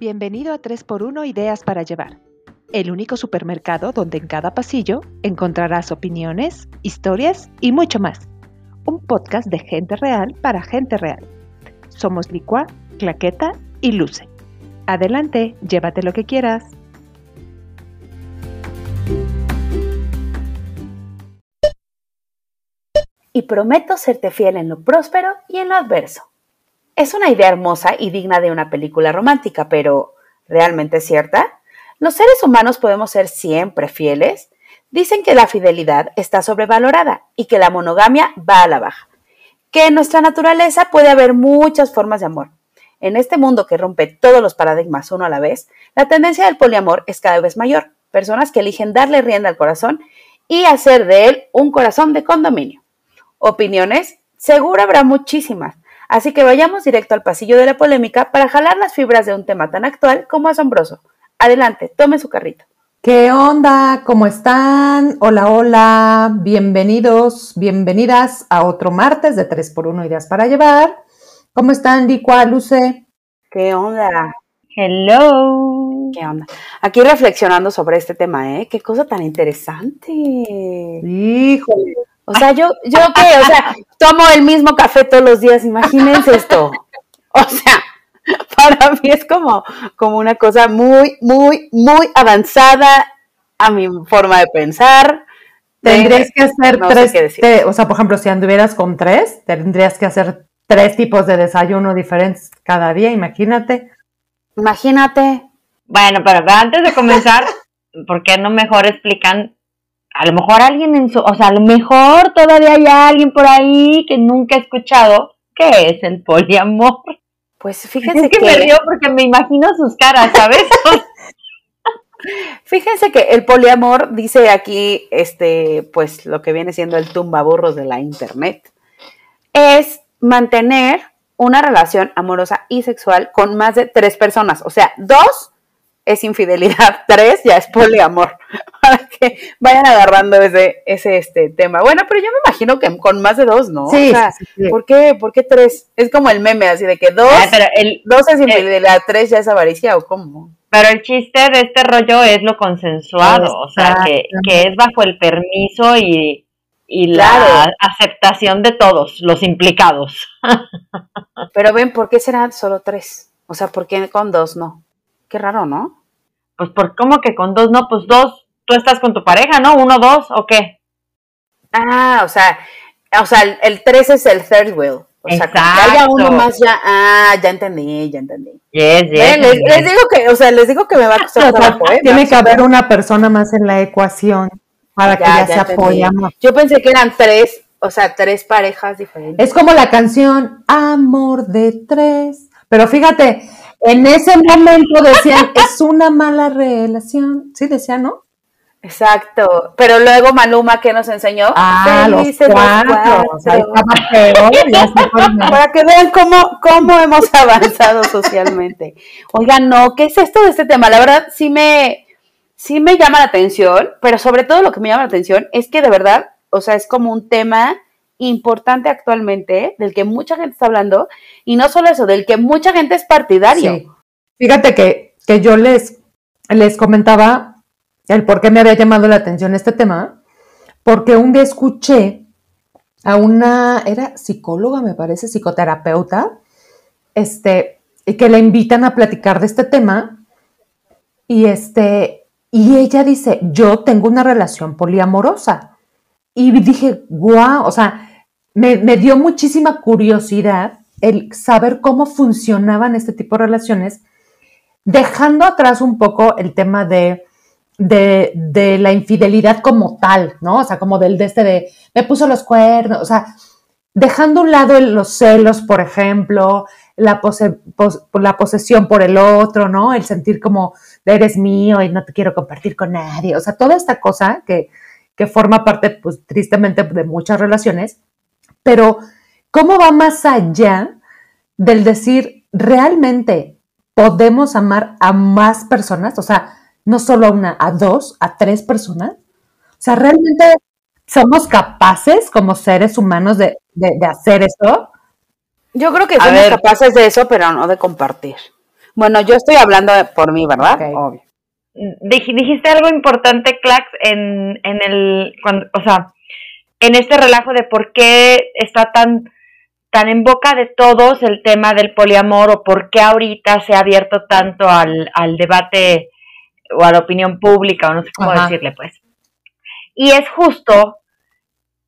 Bienvenido a 3x1 Ideas para Llevar, el único supermercado donde en cada pasillo encontrarás opiniones, historias y mucho más. Un podcast de gente real para gente real. Somos Licua, Claqueta y Luce. Adelante, llévate lo que quieras. Y prometo serte fiel en lo próspero y en lo adverso. Es una idea hermosa y digna de una película romántica, pero ¿realmente cierta? ¿Los seres humanos podemos ser siempre fieles? Dicen que la fidelidad está sobrevalorada y que la monogamia va a la baja. Que en nuestra naturaleza puede haber muchas formas de amor. En este mundo que rompe todos los paradigmas uno a la vez, la tendencia del poliamor es cada vez mayor. Personas que eligen darle rienda al corazón y hacer de él un corazón de condominio. ¿Opiniones? Seguro habrá muchísimas. Así que vayamos directo al pasillo de la polémica para jalar las fibras de un tema tan actual como asombroso. Adelante, tome su carrito. ¿Qué onda? ¿Cómo están? Hola, hola. Bienvenidos, bienvenidas a otro martes de 3x1 Ideas para Llevar. ¿Cómo están, Licua, Luce? ¿Qué onda? Hello. ¿Qué onda? Aquí reflexionando sobre este tema, ¿eh? Qué cosa tan interesante. Híjole. O sea, yo, yo qué, o sea, tomo el mismo café todos los días, imagínense esto. O sea, para mí es como, como una cosa muy, muy, muy avanzada a mi forma de pensar. Tendrías que hacer no sé tres, qué decir. te- o sea, por ejemplo, si anduvieras con tres, tendrías que hacer tres tipos de desayuno diferentes cada día, imagínate. Imagínate. Bueno, pero antes de comenzar, ¿por qué no mejor explican? A lo mejor alguien en su, o sea, a lo mejor todavía hay alguien por ahí que nunca ha escuchado qué es el poliamor. Pues fíjense Es que me río porque me imagino sus caras, ¿sabes? Fíjense que el poliamor dice aquí, este, pues lo que viene siendo el tumbaburros de la internet, es mantener una relación amorosa y sexual con más de tres personas. O sea, dos es infidelidad, tres ya es poliamor. Para que vayan agarrando ese, ese este tema. Bueno, pero yo me imagino que con más de dos, ¿no? Sí, O sea, sí, sí. ¿por qué, ¿por qué tres? Es como el meme, así de que dos, Ah, pero, el, dos es infidelidad, tres ya es avaricia, ¿o cómo? pero el chiste de este rollo es lo consensuado, o sea, que, que es bajo el permiso y, y la Claro. aceptación de todos los implicados. Pero ven, ¿por qué serán solo tres? O sea, ¿por qué con dos no? Qué raro, ¿no? Pues, por ¿cómo que con dos? No, pues dos. Tú estás con tu pareja, ¿no? ¿Uno, dos o qué? Ah, o sea, o sea, el, el tres es el third wheel. O sea, con que haya Exacto. uno más ya, ah, ya entendí, ya entendí. Yes, yes. Les, les digo que, o sea, les digo que me va a costar sea, trabajo, ¿eh? tiene que haber una persona más en la ecuación para que ya, se entendí. apoyamos. Yo pensé que eran tres, o sea, tres parejas diferentes. Es como la canción Amor de tres. Pero fíjate, en ese momento decían, es una mala relación. Sí, decían, ¿no? Exacto. Pero luego Maluma, ¿qué nos enseñó? Ah, los cuatro. Peor. Para que vean cómo, cómo hemos avanzado socialmente. Oigan, no, ¿qué es esto de este tema? La verdad, sí me, sí me llama la atención, pero sobre todo lo que me llama la atención es que de verdad, o sea, es como un tema importante actualmente, del que mucha gente está hablando, y no solo eso, del que mucha gente es partidario. Sí. Fíjate que, que yo les, les comentaba el por qué me había llamado la atención este tema, porque un día escuché a una, era psicóloga, me parece, psicoterapeuta, este, y que la invitan a platicar de este tema, y este, y ella dice, yo tengo una relación poliamorosa. Y dije, guau, o sea, me, dio muchísima curiosidad el saber cómo funcionaban este tipo de relaciones, dejando atrás un poco el tema de, de, la infidelidad como tal, ¿no? O sea, como del de este de, me puso los cuernos, o sea, dejando a un lado los celos, por ejemplo, la, la posesión por el otro, ¿no? El sentir como, eres mío y no te quiero compartir con nadie, o sea, toda esta cosa que, que forma parte, pues, tristemente, de muchas relaciones, pero ¿cómo va más allá del decir, realmente podemos amar a más personas? O sea, no solo a una, a dos, a tres personas. O sea, realmente somos capaces como seres humanos de, de- de hacer esto. Yo creo que A somos ver. capaces de eso, pero no de compartir. Bueno, yo estoy hablando por mí, ¿verdad? Ok. Obvio. Dij- dijiste algo importante, Clax, en, en el, cuando, o sea, en este relajo de por qué está tan, tan en boca de todos el tema del poliamor o por qué ahorita se ha abierto tanto al, al debate o a la opinión pública o no sé cómo Ajá. decirle, pues. Y es justo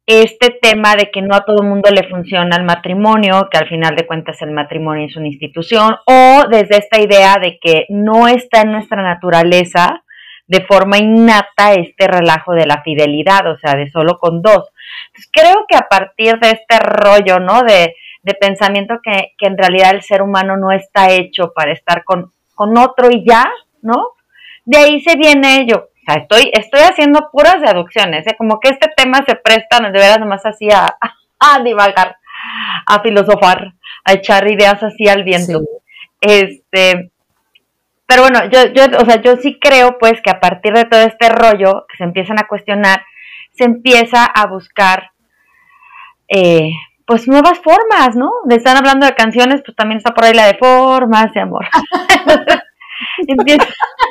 este tema de que no a todo el mundo le funciona el matrimonio, que al final de cuentas el matrimonio es una institución, o desde esta idea de que no está en nuestra naturaleza de forma innata este relajo de la fidelidad, o sea, de solo con dos. Entonces, creo que a partir de este rollo, ¿no? De, de pensamiento que, que en realidad el ser humano no está hecho para estar con, con otro y ya, ¿no? De ahí se viene ello. O sea, estoy, estoy haciendo puras deducciones, ¿eh? como que este tema se presta de veras nomás así a, a divagar, a filosofar, a echar ideas así al viento. Sí. Este, pero bueno, yo, yo, o sea, yo sí creo pues que a partir de todo este rollo que se empiezan a cuestionar, se empieza a buscar eh, pues nuevas formas, ¿no? De están hablando de canciones, pues también está por ahí la de formas de amor. empieza,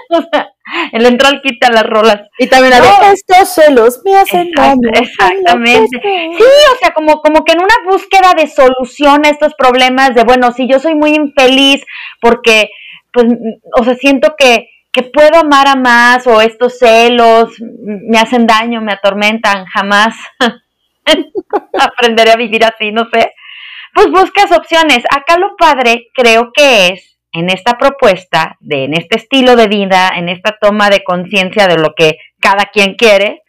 o sea, el entral quita las rolas. Y también No. estos celos me hacen daño. exactamente. Sí, o sea, como, como que en una búsqueda de solución a estos problemas de, bueno, si yo soy muy infeliz porque, pues, mm, o sea, siento que, que puedo amar a más o estos celos me hacen daño, me atormentan, jamás aprenderé a vivir así, no sé. Pues buscas opciones. Acá lo padre creo que es en esta propuesta, de en este estilo de vida, en esta toma de conciencia de lo que cada quien quiere,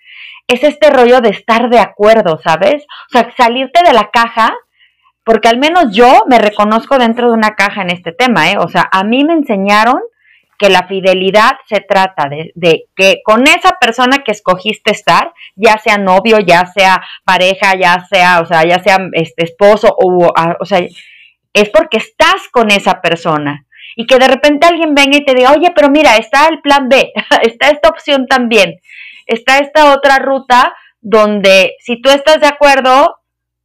es este rollo de estar de acuerdo, ¿sabes? O sea, salirte de la caja, porque al menos yo me reconozco dentro de una caja en este tema, ¿eh? O sea, a mí me enseñaron que la fidelidad se trata de, que con esa persona que escogiste estar, ya sea novio, ya sea pareja, ya sea, o sea, ya sea este esposo, o, o sea, es porque estás con esa persona. Y que de repente alguien venga y te diga, oye, pero mira, está el plan B, está esta opción también, está esta otra ruta donde si tú estás de acuerdo,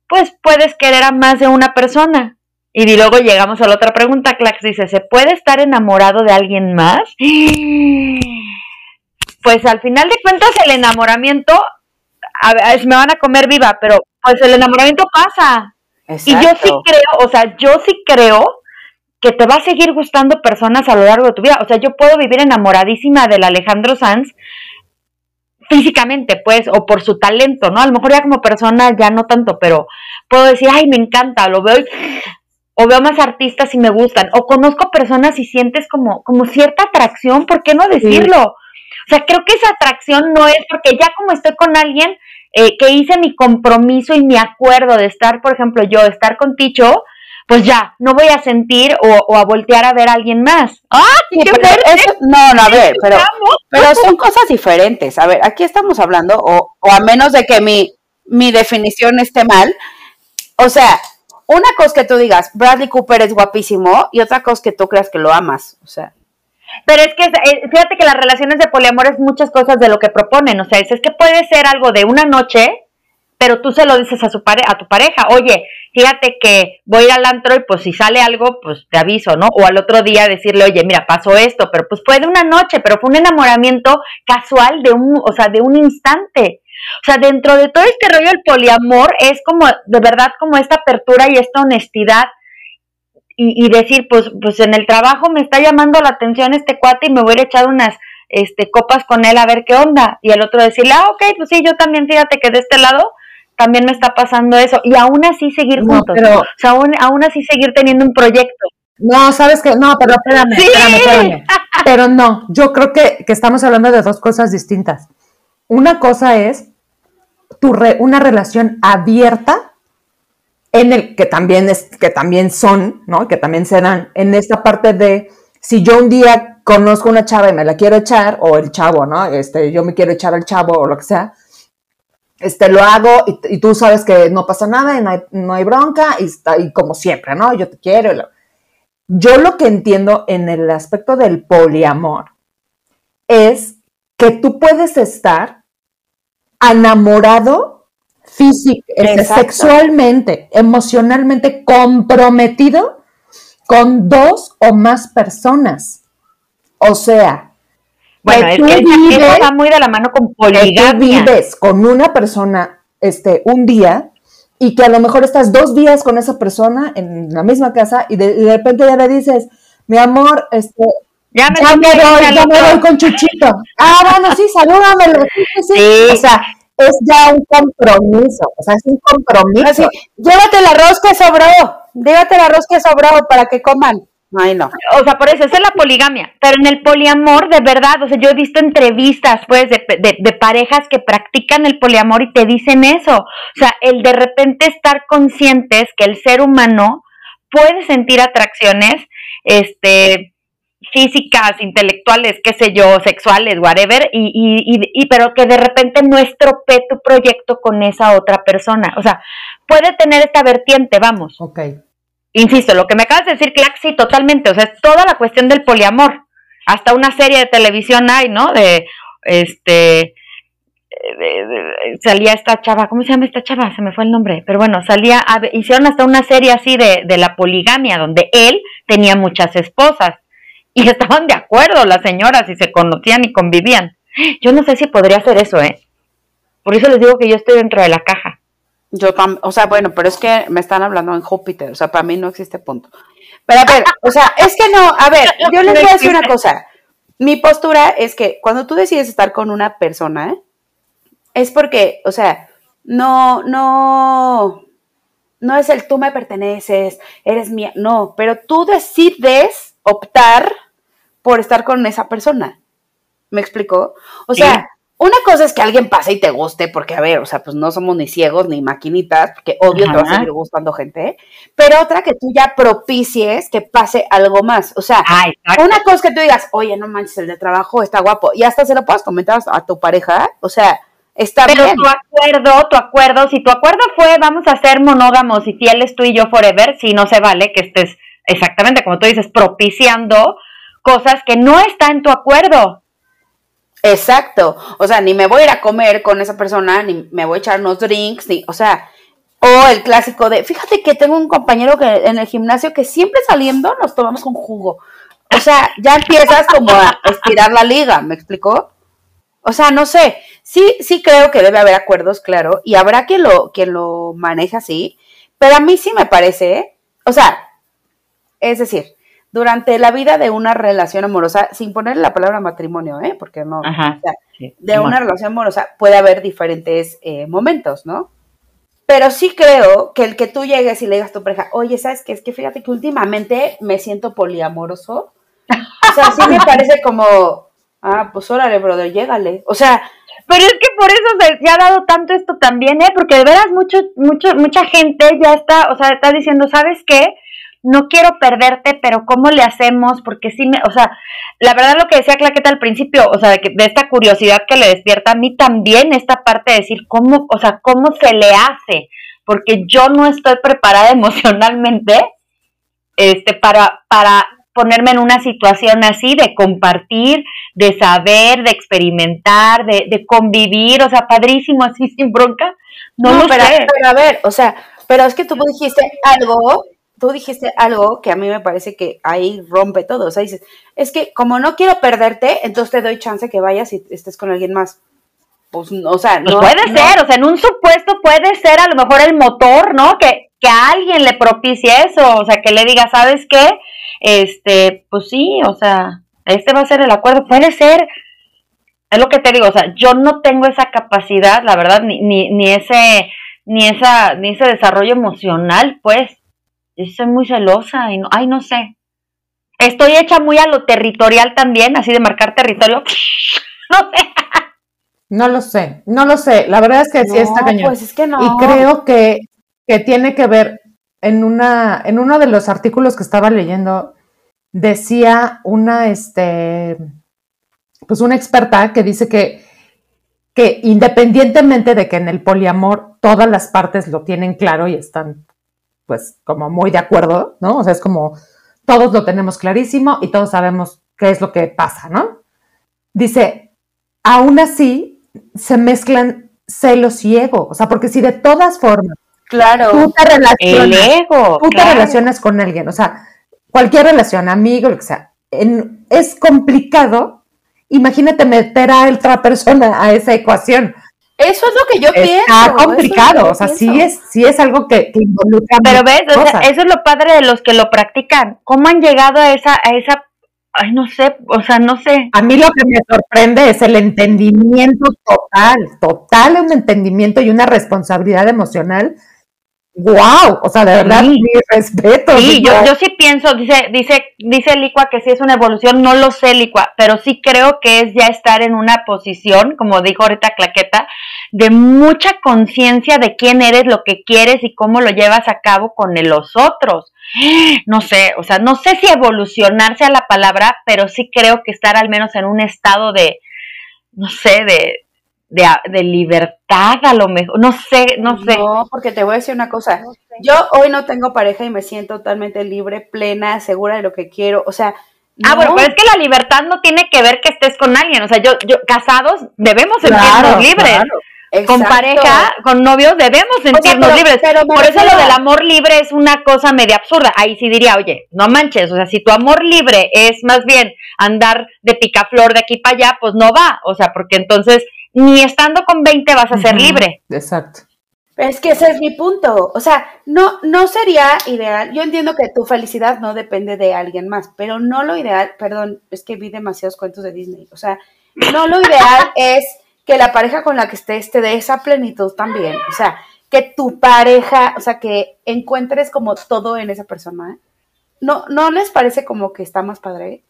pues puedes querer a más de una persona. Y luego llegamos a la otra pregunta, Clax dice, ¿se puede estar enamorado de alguien más? Pues al final de cuentas el enamoramiento, a ver, me van a comer viva, pero pues el enamoramiento pasa. Y yo sí Exacto. creo, o sea, yo sí creo que te va a seguir gustando personas a lo largo de tu vida. O sea, yo puedo vivir enamoradísima del Alejandro Sanz físicamente, pues, o por su talento, ¿no? A lo mejor ya como persona ya no tanto, pero puedo decir, ay, me encanta, lo veo y- o veo más artistas y me gustan, o conozco personas y sientes como, como cierta atracción, ¿por qué no decirlo? O sea, creo que esa atracción no es porque ya como estoy con alguien eh, que hice mi compromiso y mi acuerdo de estar, por ejemplo, yo, estar con Ticho, pues ya, no voy a sentir o, o a voltear a ver a alguien más. ¡Ah! Sí, ¡Qué pero eso- no, no, a ver, pero, pero son cosas diferentes. A ver, aquí estamos hablando, o, o a menos de que mi, mi definición esté mal, o sea, una cosa que tú digas, Bradley Cooper es guapísimo, y otra cosa que tú creas que lo amas. O sea, Pero es que eh, fíjate que las relaciones de poliamor es muchas cosas de lo que proponen. O sea, es, es que puede ser algo de una noche, pero tú se lo dices a, su pare a tu pareja. Oye, fíjate que voy al antro y pues si sale algo, pues te aviso, ¿no? O al otro día decirle, oye, mira, pasó esto, pero pues fue de una noche, pero fue un enamoramiento casual de un, o sea, de un instante. O sea, dentro de todo este rollo del poliamor es como, de verdad, como esta apertura y esta honestidad y, y decir, pues, pues en el trabajo me está llamando la atención este cuate y me voy a echar unas este, copas con él a ver qué onda. Y el otro decirle, ah, ok, pues sí, yo también, fíjate que de este lado también me está pasando eso. Y aún así seguir No, juntos. pero- O sea, aún, aún así seguir teniendo un proyecto. No, ¿sabes qué? No, pero espérame, Sí. espérame, espérame. Pero no, yo creo que, que estamos hablando de dos cosas distintas. Una cosa es tu re- una relación abierta en el que también es que también son, ¿no? Que también serán en esta parte de si yo un día conozco una chava y me la quiero echar o el chavo, ¿no? Este, yo me quiero echar al chavo o lo que sea. Este, lo hago y, y tú sabes que no pasa nada y no hay, no hay bronca y está y como siempre, ¿no? Yo te quiero. lo- yo lo que entiendo en el aspecto del poliamor es que tú puedes estar enamorado físico, este, sexualmente, emocionalmente comprometido con dos o más personas. O sea, Bueno, es que vives- va muy de la mano con que tú poligamia. vives con una persona este, un día y que a lo mejor estás dos días con esa persona en la misma casa y de, y de repente ya le dices, mi amor, este, Ya me ya me voy, ya me voy con Chuchito. Ah, bueno, sí, salúdamelo. Sí, sí, sí. Sí. O sea, es ya un compromiso, o sea, es un compromiso. Así, llévate el arroz que sobró, llévate el arroz que sobró para que coman. Ay, no. O sea, por eso, esa es la poligamia. Pero en el poliamor, de verdad, o sea, yo he visto entrevistas, pues, de, de, de parejas que practican el poliamor y te dicen eso. O sea, el de repente estar conscientes que el ser humano puede sentir atracciones, este, físicas, intelectuales, qué sé yo, sexuales, whatever, y, y, y, y pero que de repente no estropee tu proyecto con esa otra persona. O sea, puede tener esta vertiente, vamos. Ok. Insisto, lo que me acabas de decir, Clack, sí, totalmente. O sea, es toda la cuestión del poliamor. Hasta una serie de televisión hay, ¿no? De, este, de- de- salía esta chava, ¿cómo se llama esta chava? Se me fue el nombre. Pero bueno, salía, a hicieron hasta una serie así de, de la poligamia, donde él tenía muchas esposas. Y estaban de acuerdo las señoras y se conocían y convivían. Yo no sé si podría hacer eso, ¿eh? Por eso les digo que yo estoy dentro de la caja. Yo tam- o sea, bueno, pero es que me están hablando en Júpiter, o sea, para mí no existe punto. Pero a ver, o sea, es que no, a ver, yo les voy a decir una cosa. Mi postura es que cuando tú decides estar con una persona, es porque, o sea, no, no, no es el tú me perteneces, eres mía, no, pero tú decides optar por estar con esa persona. ¿Me explico? O sea. Una cosa es que alguien pase y te guste, porque a ver, o sea, pues no somos ni ciegos ni maquinitas, porque obvio te va a Ajá. seguir gustando gente, pero otra que tú ya propicies que pase algo más. O sea, Ah, una cosa es que tú digas, oye, no manches, el de trabajo está guapo, y hasta se lo puedas comentar a tu pareja, o sea, está Pero bien. tu acuerdo, tu acuerdo, si tu acuerdo fue vamos a ser monógamos y fieles tú y yo forever, sí no se vale que estés exactamente como tú dices, propiciando cosas que no está en tu acuerdo. Exacto. O sea, ni me voy a ir a comer con esa persona, ni me voy a echar unos drinks, ni, o sea, o el clásico de, fíjate que tengo un compañero que en el gimnasio que siempre saliendo nos tomamos un jugo. O sea, ya empiezas como a estirar la liga, ¿me explicó? O sea, no sé, sí, sí creo que debe haber acuerdos, claro, y habrá quien lo, quien lo maneja así, pero a mí sí me parece, o sea, es decir, durante la vida de una relación amorosa, sin ponerle la palabra matrimonio, ¿eh? Porque no, Ajá. o sea, Sí, de Simón. una relación amorosa puede haber diferentes eh, momentos, ¿no? Pero sí creo que el que tú llegues y le digas a tu pareja, oye, ¿sabes qué? Es que fíjate que últimamente me siento poliamoroso. O sea, sí me parece como, ah, pues órale, brother, llégale. O sea, Pero es que por eso se, se ha dado tanto esto también, ¿eh? Porque de veras mucho, mucho, mucha gente ya está, o sea, está diciendo, ¿sabes qué? No quiero perderte, pero ¿cómo le hacemos? Porque sí me, o sea, la verdad lo que decía Claqueta al principio, o sea, de, que, de esta curiosidad que le despierta a mí también esta parte de decir, ¿cómo, o sea, cómo se le hace? Porque yo no estoy preparada emocionalmente, este, para, para ponerme en una situación así de compartir, de saber, de experimentar, de, de convivir, o sea, padrísimo así sin bronca. No, lo pero, sé. pero a ver, o sea, pero es que tú dijiste algo, tú dijiste algo que a mí me parece que ahí rompe todo. O sea, dices, es que como no quiero perderte, entonces te doy chance que vayas y estés con alguien más. Pues, no, o sea, Pues no. puede no. ser, o sea, en un supuesto puede ser a lo mejor el motor, ¿no? Que, que a alguien le propicie eso, o sea, que le diga, ¿sabes qué? Este, pues sí, o sea, este va a ser el acuerdo, puede ser, es lo que te digo, o sea, yo no tengo esa capacidad, la verdad, ni, ni, ni ese, ni esa, ni ese desarrollo emocional, pues, yo soy muy celosa y no, ay, no sé. Estoy hecha muy a lo territorial también, así de marcar territorio. No sé. No lo sé, no lo sé. La verdad es que sí No, está cañón. Pues es que no. Y creo que, que tiene que ver en una, en uno de los artículos que estaba leyendo, decía una, este, pues una experta que dice que, que independientemente de que en el poliamor todas las partes lo tienen claro y están, pues, como muy de acuerdo, ¿no? O sea, es como todos lo tenemos clarísimo y todos sabemos qué es lo que pasa, ¿no? Dice, aún así se mezclan celos y ego, o sea, porque si de todas formas Claro. tú te El ego. tú te claro. relacionas con alguien, o sea, cualquier relación, amigo, lo que sea, en- es complicado. Imagínate meter a otra persona a esa ecuación. Eso es lo que yo pienso. Está eso es lo que complicado, o sea, pienso. sí es, sí es algo que, que involucra Pero ves, o sea, eso es lo padre de los que lo practican. ¿Cómo han llegado a esa, a esa, ay, no sé, o sea, no sé. A mí lo que me sorprende es el entendimiento total, total un entendimiento y una responsabilidad emocional. ¡Wow! O sea, de verdad, Sí. mi respeto. Sí, yo, yo sí pienso, dice, dice, dice Licua que sí es una evolución, no lo sé, Licua, pero sí creo que es ya estar en una posición, como dijo ahorita Claqueta, de mucha conciencia de quién eres, lo que quieres y cómo lo llevas a cabo con los otros. No sé, o sea, no sé si evolucionarse a la palabra, pero sí creo que estar al menos en un estado de, no sé, de, de, de libertad a lo mejor, no sé, no sé. No, porque te voy a decir una cosa. Yo hoy no tengo pareja y me siento totalmente libre, plena, segura de lo que quiero. O sea, Ah, no. bueno, pero es que la libertad no tiene que ver que estés con alguien. O sea, yo, yo, casados, debemos sentirnos libres. claro. Con Exacto. pareja, con novios, debemos sentirnos pero- libres. pero Por eso lo del amor libre es una cosa media absurda. Ahí sí diría, oye, no manches. O sea, si tu amor libre es más bien andar de picaflor de aquí para allá, pues no va. O sea, porque entonces ni estando con 20 vas a ser libre. Exacto. Es que ese es mi punto. O sea, no, no sería ideal. Yo entiendo que tu felicidad no depende de alguien más, pero no lo ideal, perdón, es que vi demasiados cuentos de Disney. O sea, no lo ideal es que la pareja con la que estés te dé esa plenitud también. O sea, que tu pareja, o sea, que encuentres como todo en esa persona. ¿eh? ¿No, ¿No les parece como que está más padre?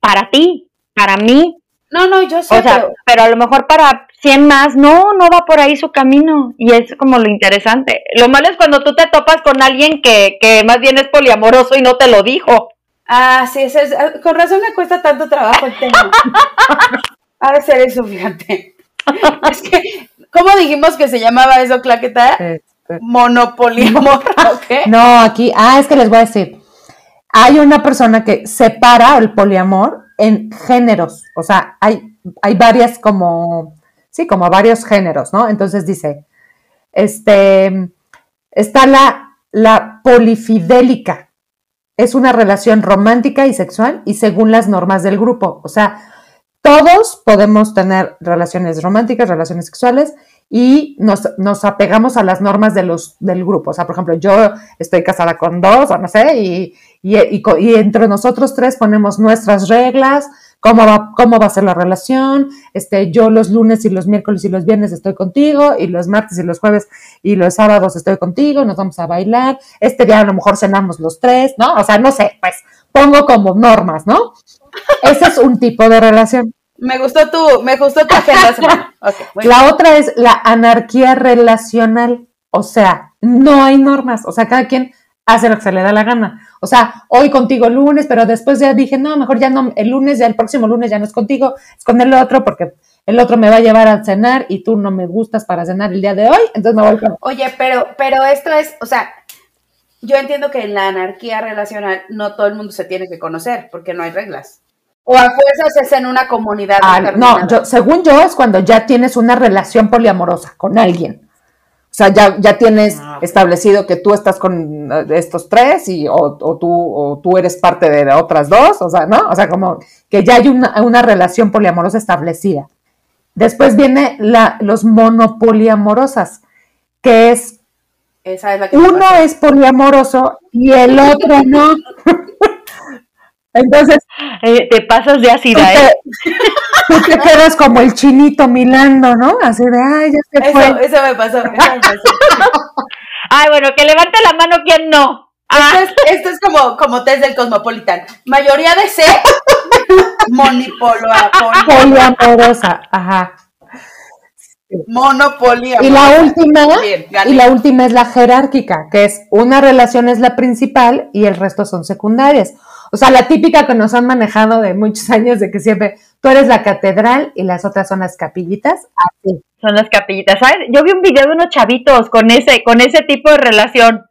Para ti, para mí. No, no, yo sé, O sea, pero pero a lo mejor para 100 más, no, no va por ahí su camino. Y es como lo interesante. Lo malo es cuando tú te topas con alguien que, que más bien es poliamoroso y no te lo dijo. Ah, sí, ese es- ah, con razón me cuesta tanto trabajo el tema. Ha de ser eso, fíjate. Es que, ¿cómo dijimos que se llamaba eso, Claqueta? Este, Monopoliamor, ¿ok? No, aquí, ah, es que les voy a decir, hay una persona que separa el poliamor en géneros, o sea, hay, hay varias como, sí, como varios géneros, ¿no? Entonces dice, este, está la, la polifidélica, es una relación romántica y sexual y según las normas del grupo, o sea, todos podemos tener relaciones románticas, relaciones sexuales y nos, nos apegamos a las normas de los, del grupo. O sea, por ejemplo, yo estoy casada con dos, o no sé, y, y, y y entre nosotros tres ponemos nuestras reglas, cómo va, cómo va a ser la relación. Este, yo los lunes y los miércoles y los viernes estoy contigo, y los martes y los jueves y los sábados estoy contigo, nos vamos a bailar. Este día a lo mejor cenamos los tres, ¿no? O sea, no sé, pues pongo como normas, ¿no? Ese es un tipo de relación. Me gustó tu, me gustó tu agenda. La otra es la anarquía relacional, o sea, no hay normas, o sea, cada quien hace lo que se le da la gana. O sea, hoy contigo lunes, pero después ya dije, no, mejor ya no, el lunes, ya el próximo lunes ya no es contigo, es con el otro, porque el otro me va a llevar a cenar y tú no me gustas para cenar el día de hoy, entonces me voy con... Oye, pero, pero esto es, o sea, yo entiendo que en la anarquía relacional no todo el mundo se tiene que conocer, porque no hay reglas. O a fuerzas es en una comunidad. Ah, no, yo, según yo es cuando ya tienes una relación poliamorosa con alguien. O sea, ya, ya tienes Ah, establecido que tú estás con eh, estos tres y, o, o tú, o tú eres parte de otras dos, o sea, ¿no? O sea, como que ya hay una, una relación poliamorosa establecida. Después viene la, los monopoliamorosas, que es Esa es la que uno es poliamoroso y el otro no. Entonces, Eh, te pasas de tú ácida, ¿eh? tú te quedas como el chinito milando, ¿no? Así de, ay, ya se Eso, fue. eso me pasó. eso me pasó. Ay, bueno, que levante la mano quien no. Ah, Esto es, esto es como, como test del Cosmopolitan. Mayoría de C, monipolo, Poliamorosa, ajá. monopolio. Y la última, Bien, y la última es la jerárquica, que es una relación es la principal y el resto son secundarias. O sea, la típica que nos han manejado de muchos años de que siempre tú eres la catedral y las otras son las capillitas. Así. son las capillitas, ¿sabes? Yo vi un video de unos chavitos con ese, con ese tipo de relación.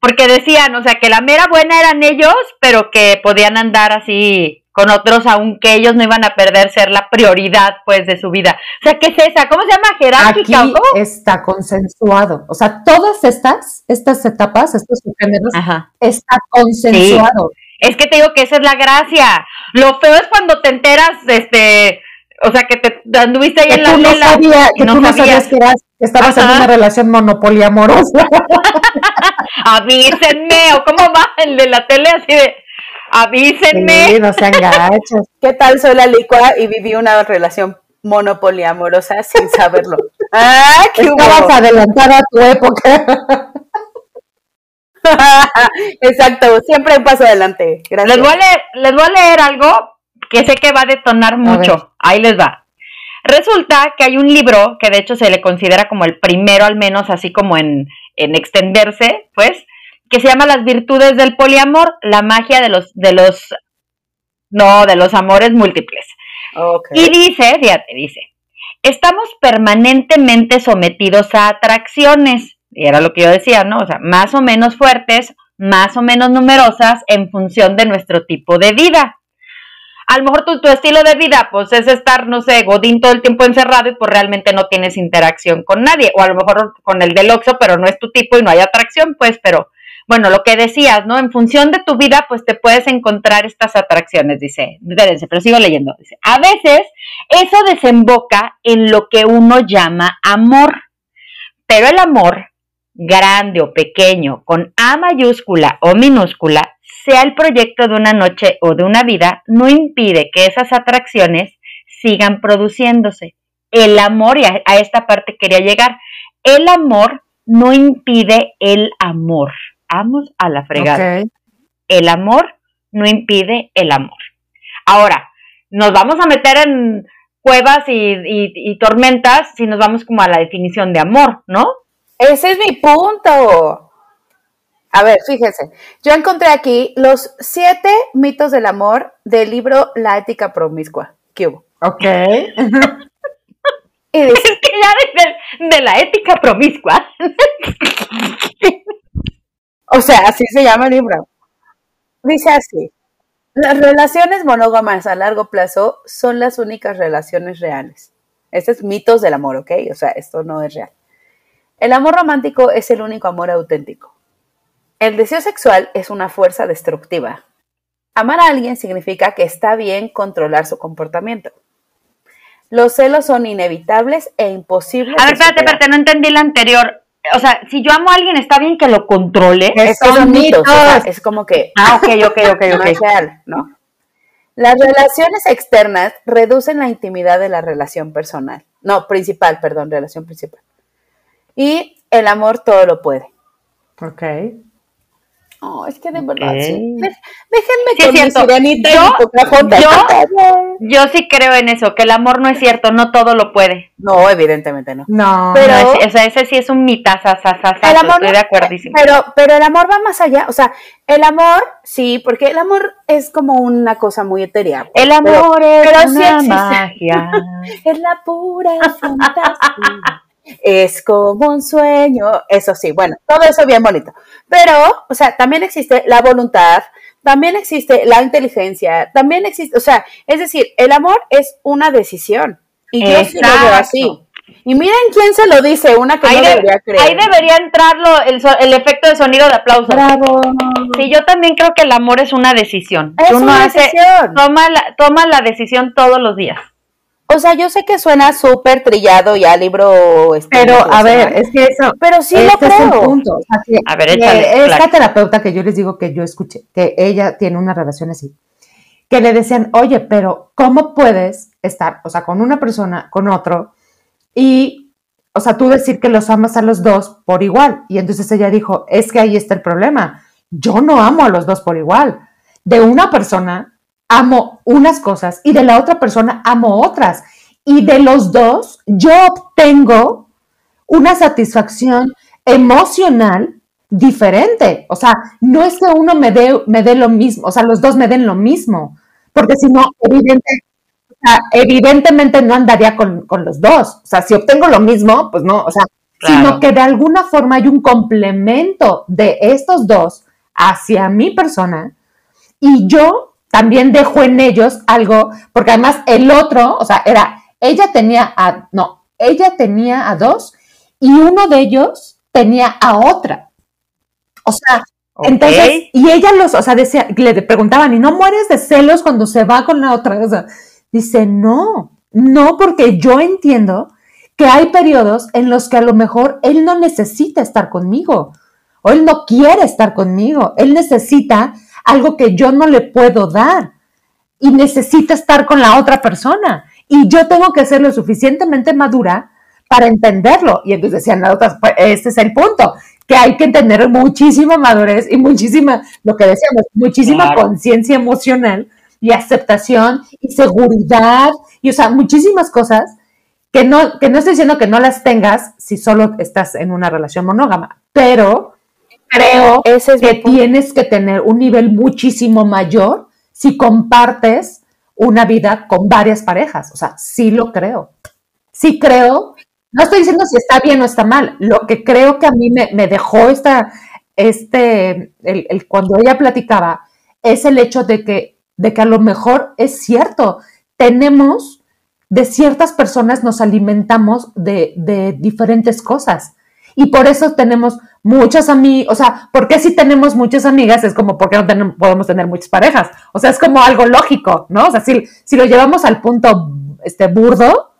Porque decían, o sea, que la mera buena eran ellos, pero que podían andar así con otros, aunque ellos no iban a perder ser la prioridad, pues, de su vida. O sea, ¿qué es esa? ¿Cómo se llama? Aquí ¿Jerárquica o cómo? está consensuado. O sea, todas estas, estas etapas, estos subgéneros, Ajá. está consensuado. Es que te digo que esa es la gracia. Lo feo es cuando te enteras, este, o sea, que te anduviste ahí Que en la tú no, lela sabía- y que no tú no sabías. sabías que, eras- que estabas en una relación monopoliamorosa. Avísenme, o cómo va el de la tele así de, avísenme. Sí, no sean gachos. ¿Qué tal soy la licua y viví una relación monopoliamorosa sin saberlo? ¡Ah, qué Estabas hubo! adelantada a tu época. Exacto, siempre un paso adelante. Gracias. Les voy, a leer, les voy a leer algo que sé que va a detonar mucho. Ahí les va. Resulta que hay un libro que de hecho se le considera como el primero, al menos así como en, en extenderse, pues, que se llama Las virtudes del poliamor, la magia de los, de los, no, de los amores múltiples. Y dice, fíjate, dice, estamos permanentemente sometidos a atracciones, era lo que yo decía, ¿no? O sea, más o menos fuertes, más o menos numerosas en función de nuestro tipo de vida. A lo mejor tu, tu estilo de vida, pues es estar, no sé, godín todo el tiempo encerrado y pues realmente no tienes interacción con nadie. O a lo mejor con el del Oxxo, pero no es tu tipo y no hay atracción, pues, pero bueno, lo que decías, ¿no? En función de tu vida, pues te puedes encontrar estas atracciones, dice. Espérense, pero sigo leyendo. Dice, a veces eso desemboca en lo que uno llama amor. Pero el amor, grande o pequeño, con A mayúscula o minúscula, sea el proyecto de una noche o de una vida, no impide que esas atracciones sigan produciéndose. El amor, y a, a esta parte quería llegar, el amor no impide el amor. Vamos a la fregada. El amor no impide el amor. Ahora, nos vamos a meter en cuevas y, y- y tormentas si nos vamos como a la definición de amor, ¿no? Ese es mi punto. A ver, fíjense. Yo encontré aquí los siete mitos del amor del libro La ética promiscua. ¿Qué hubo? Ok. Y dice, Es que ya de, de la ética promiscua. o sea, así se llama el libro. Dice así. Las relaciones monógamas a largo plazo son las únicas relaciones reales. Este es mitos del amor, ¿ok? O sea, esto no es real. El amor romántico es el único amor auténtico. El deseo sexual es una fuerza destructiva. Amar a alguien significa que está bien controlar su comportamiento. Los celos son inevitables e imposibles. A ver, espérate, espérate, no entendí la anterior. O sea, si yo amo a alguien, ¿está bien que lo controle? Es que Son son mitos, o sea, mitos. es como que Ah, ok, ok, ok, no ok. es real, ¿no? Las relaciones externas reducen la intimidad de la relación personal. No, principal, perdón, relación principal. Y el amor todo lo puede. Ok. Oh, es que de verdad, Ok. sí. Déjenme Sí, es con mi sirenita y Yo- mi Pocahontas. yo- Yo sí creo en eso, que el amor no es cierto, no todo lo puede. No, evidentemente no. No. Pero- No es- o sea, ese sí es un mitazazazazazo, El amor estoy de acuerdísimo. Pero, pero el amor va más allá. O sea, el amor, sí, porque el amor es como una cosa muy etérea. El amor es pero sí una existe. magia. Es la pura fantasía. Es como un sueño. Eso sí, bueno, todo eso bien bonito. Pero, o sea, también existe la voluntad, también existe la inteligencia, también existe, o sea, es decir, el amor es una decisión. Y yo sí lo veo así. Y miren quién se lo dice, una que Ahí, no de- debería creer. ahí debería entrar lo- el, so- el efecto de sonido de aplauso. Bravo. Sí, yo también creo que el amor es una decisión. Es uno una hace- decisión. toma la, toma la decisión todos los días. O sea, yo sé que suena súper trillado ya libro. este, Pero, a ver, es que eso. pero sí lo este es el creo. punto. O sea, que- A ver, échale, esta terapeuta que yo les digo que yo escuché, que ella tiene una relación así, que le decían, oye, pero ¿cómo puedes estar, o sea, con una persona, con otro, y, o sea, tú decir que los amas a los dos por igual? Y entonces ella dijo, es que ahí está el problema. Yo no amo a los dos por igual. De una persona amo unas cosas y de la otra persona amo otras. Y de los dos yo obtengo una satisfacción emocional diferente. O sea, no es que uno me dé, me dé lo mismo, o sea, los dos me den lo mismo, porque si no, evidente, o sea, evidentemente no andaría con, con los dos. O sea, si obtengo lo mismo, pues no, o sea, Claro. sino que de alguna forma hay un complemento de estos dos hacia mi persona y yo también dejo en ellos algo, porque además el otro, o sea, era, ella tenía a, no, ella tenía a dos y uno de ellos tenía a otra. O sea, Entonces, y ella los, o sea, decía, le preguntaban, ¿y no mueres de celos cuando se va con la otra? O sea, dice, no, no, porque yo entiendo que hay periodos en los que a lo mejor él no necesita estar conmigo o él no quiere estar conmigo, él necesita algo que yo no le puedo dar. Y necesita estar con la otra persona. Y yo tengo que ser lo suficientemente madura para entenderlo. Y entonces decían las otras, pues este es el punto, que hay que tener muchísima madurez y muchísima, lo que decíamos, muchísima conciencia emocional y aceptación y seguridad y, o sea, muchísimas cosas que no, que no estoy diciendo que no las tengas si solo estás en una relación monógama, pero creo que tienes que tener un nivel muchísimo mayor si compartes una vida con varias parejas. O sea, sí lo creo. Sí creo no estoy diciendo si está bien o está mal. Lo que creo que a mí me, dejó esta, este, el, cuando ella platicaba, es el hecho de que, de que a lo mejor es cierto, tenemos, de ciertas personas nos alimentamos de, de diferentes cosas. Y por eso tenemos muchas amigas, o sea, ¿por qué si tenemos muchas amigas? Es como, ¿por qué no podemos tener muchas parejas? O sea, es como algo lógico, ¿no? O sea, si, si lo llevamos al punto este, burdo,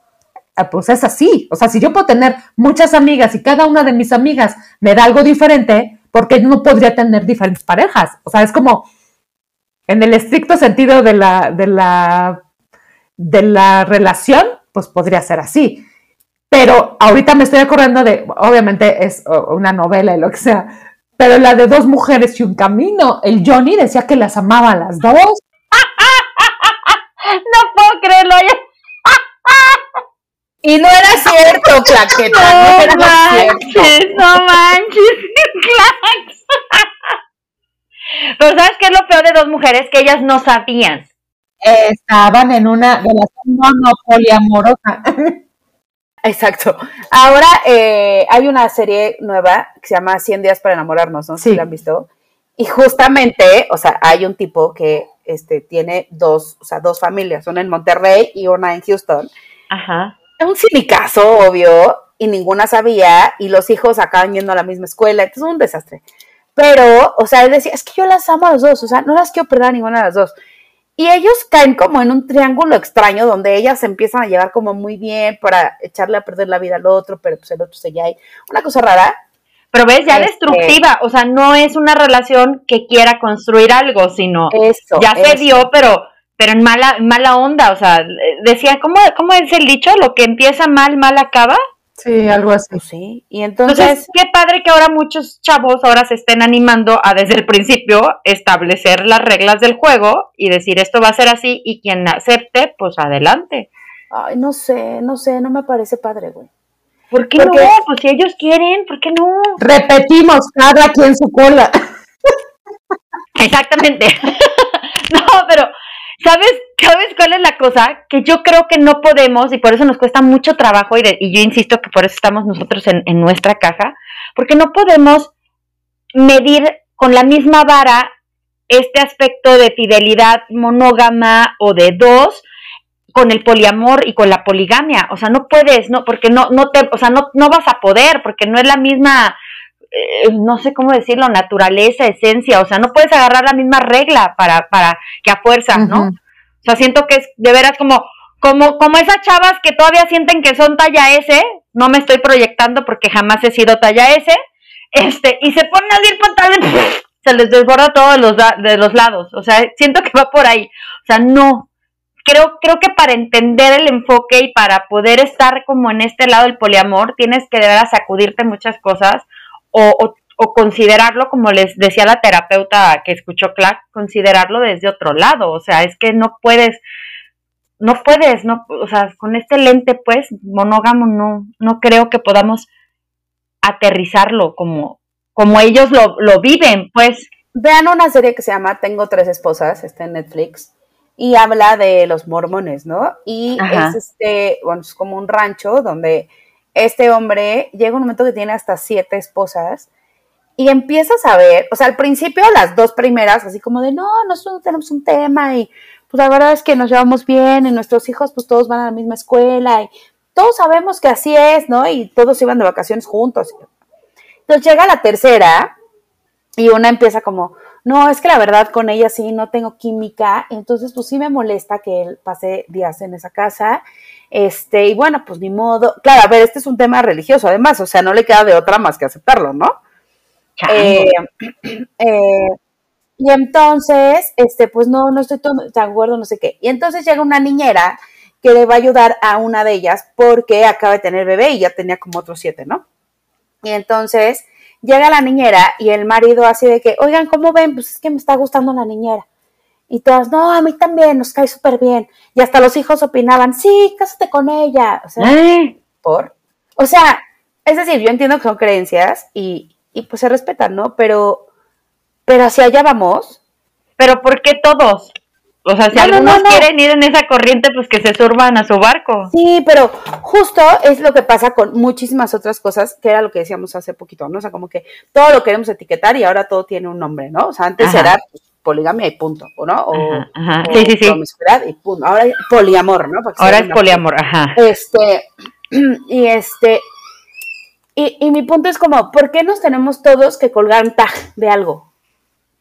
Ah, pues es así. O sea, si yo puedo tener muchas amigas y cada una de mis amigas me da algo diferente, ¿por qué no podría tener diferentes parejas? O sea, es como en el estricto sentido de la, de la, de la relación, pues podría ser así. Pero ahorita me estoy acordando de, obviamente es una novela y lo que sea, pero la de dos mujeres y un camino. El Johnny decía que las amaba a las dos. no puedo creerlo. Y no era cierto, claqueta. No, era manches, cierto. no manches, clax. Pero ¿sabes qué es lo peor de dos mujeres? Que ellas no sabían. Estaban en una relación amorosa. Exacto. Ahora eh, hay una serie nueva que se llama 100 días para enamorarnos, ¿no? Sí. Si la han visto. Y justamente, o sea, hay un tipo que este, tiene dos, o sea, dos familias, una en Monterrey y una en Houston. Ajá un silicazo, obvio, y ninguna sabía, y los hijos acaban yendo a la misma escuela, entonces es un desastre. Pero, o sea, él decía, es que yo las amo a los dos, o sea, no las quiero perder a ninguna de las dos. Y ellos caen como en un triángulo extraño donde ellas se empiezan a llevar como muy bien para echarle a perder la vida al otro, pero pues el otro se ya hay. Una cosa rara. Pero ves, ya este destructiva, o sea, no es una relación que quiera construir algo, sino eso, ya se dio, pero pero en mala, mala onda, o sea, decía, ¿cómo, ¿cómo es el dicho? Lo que empieza mal, mal acaba. Sí, algo así. Pues sí, y entonces... qué padre que ahora muchos chavos ahora se estén animando a desde el principio establecer las reglas del juego y decir esto va a ser así y quien acepte, pues adelante. Ay, no sé, no sé, no me parece padre, güey. ¿Por qué no? Pues si ellos quieren, ¿por qué no? Repetimos, cada quien su cola. Exactamente. no, pero ¿Sabes, ¿Sabes cuál es la cosa? Que yo creo que no podemos, y por eso nos cuesta mucho trabajo, y, y yo insisto que por eso estamos nosotros en, en nuestra caja, porque no podemos medir con la misma vara este aspecto de fidelidad monógama o de dos con el poliamor y con la poligamia. O sea, no puedes, no, porque no, no te, o sea, no, no vas a poder, porque no es la misma, eh, no sé cómo decirlo, naturaleza, esencia, o sea, no puedes agarrar la misma regla para, para que a fuerza, ¿no? O sea, siento que es de veras como, como, como esas chavas que todavía sienten que son talla S, no me estoy proyectando porque jamás he sido talla S, este, y se ponen a ir pantalones, se les desborda todo de los, de los lados, o sea, siento que va por ahí, o sea, no, creo, creo que para entender el enfoque y para poder estar como en este lado del poliamor, tienes que de veras sacudirte muchas cosas, o, considerarlo, como les decía la terapeuta que escuchó Clark, considerarlo desde otro lado. O sea, es que no puedes, no puedes, no, o sea, con este lente, pues, monógamo, no, no creo que podamos aterrizarlo como, como ellos lo, lo viven, pues. Vean una serie que se llama Tengo tres esposas, está en Netflix, y habla de los mormones, ¿no? Y es este, bueno, es como un rancho donde este hombre llega un momento que tiene hasta siete esposas y empiezas a ver, o sea, al principio las dos primeras, así como de, no, nosotros no tenemos un tema y pues la verdad es que nos llevamos bien y nuestros hijos pues todos van a la misma escuela y todos sabemos que así es, ¿no? Y todos iban de vacaciones juntos. Entonces llega la tercera y una empieza como, no, es que la verdad con ella sí no tengo química, entonces pues sí me molesta que él pase días en esa casa, este, y bueno, pues ni modo, claro, a ver, este es un tema religioso además, o sea, no le queda de otra más que aceptarlo, ¿no? Eh, eh, y entonces, este, pues no, no estoy de acuerdo, no sé qué. Y entonces llega una niñera que le va a ayudar a una de ellas porque acaba de tener bebé y ya tenía como otros siete, ¿no? Y entonces llega la niñera y el marido así de que, oigan, ¿cómo ven? Pues es que me está gustando la niñera. Y todas, no, a mí también, nos cae súper bien. Y hasta los hijos opinaban, sí, cásate con ella. O sea, por. O sea, es decir, yo entiendo que son creencias y, y pues se respetan, ¿no? Pero, pero hacia allá vamos. Pero ¿por qué todos? O sea, si algunos quieren ir en esa corriente, pues que se surban a su barco. Sí, pero justo es lo que pasa con muchísimas otras cosas, que era lo que decíamos hace poquito, ¿no? O sea, como que todo lo queremos etiquetar y ahora todo tiene un nombre, ¿no? O sea, antes era pues, poligamia y punto, ¿no? O, ajá, sí, sí, sí. y punto. Ahora es poliamor, ¿no? ahora es poliamor, ajá. Este, y este, y, y mi punto es como, ¿por qué nos tenemos todos que colgar un tag de algo?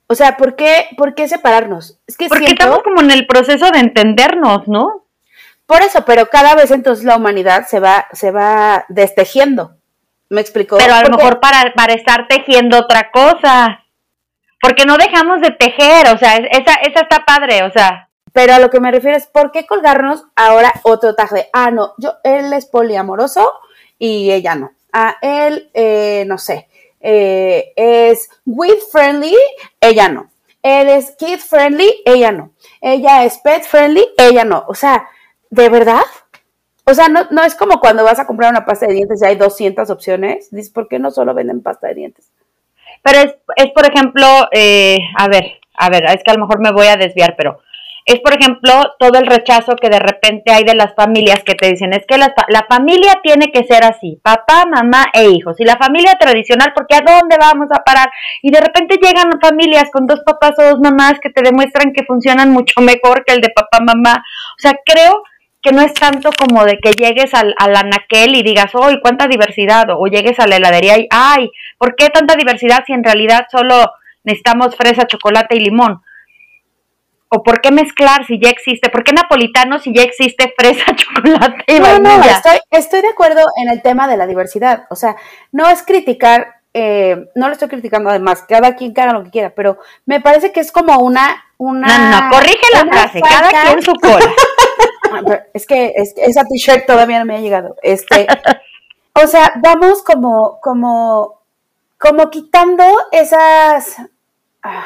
O sea, ¿por qué, por qué separarnos? Es que Porque estamos como en el proceso de entendernos, ¿no? Por eso, pero cada vez entonces la humanidad se va, se va destejiendo. ¿Me explicó? Pero a lo mejor para, para estar tejiendo otra cosa. Porque no dejamos de tejer, o sea, esa, esa está padre, o sea. Pero a lo que me refiero es, ¿por qué colgarnos ahora otro taje? Ah, no, yo, él es poliamoroso y ella no. Ah, él, eh, no sé, eh, es with friendly, ella no. Él es kid friendly, ella no. Ella es pet friendly, ella no. O sea, ¿de verdad? O sea, no, no es como cuando vas a comprar una pasta de dientes y hay 200 opciones. Dices, ¿por qué no solo venden pasta de dientes? Pero es, es por ejemplo, eh, a ver, a ver, es que a lo mejor me voy a desviar, pero es, por ejemplo, todo el rechazo que de repente hay de las familias que te dicen, es que la, la, familia tiene que ser así, papá, mamá e hijos. Y la familia tradicional, porque ¿a dónde vamos a parar? Y de repente llegan familias con dos papás o dos mamás que te demuestran que funcionan mucho mejor que el de papá, mamá. O sea, creo que no es tanto como de que llegues al, al anaquel y digas, ¡ay, cuánta diversidad! O llegues a la heladería y, ¡ay, ¿por qué tanta diversidad si en realidad solo necesitamos fresa, chocolate y limón? ¿O por qué mezclar si ya existe? ¿Por qué napolitano si ya existe fresa, chocolate y no, No, estoy, estoy de acuerdo en el tema de la diversidad. O sea, no es criticar, eh, no lo estoy criticando además, cada quien haga lo que quiera, pero me parece que es como una... una no, no, corrige la frase, cada quien su cola. es que esa t-shirt todavía no me ha llegado. Este, o sea, vamos como, como, como quitando esas... Ah,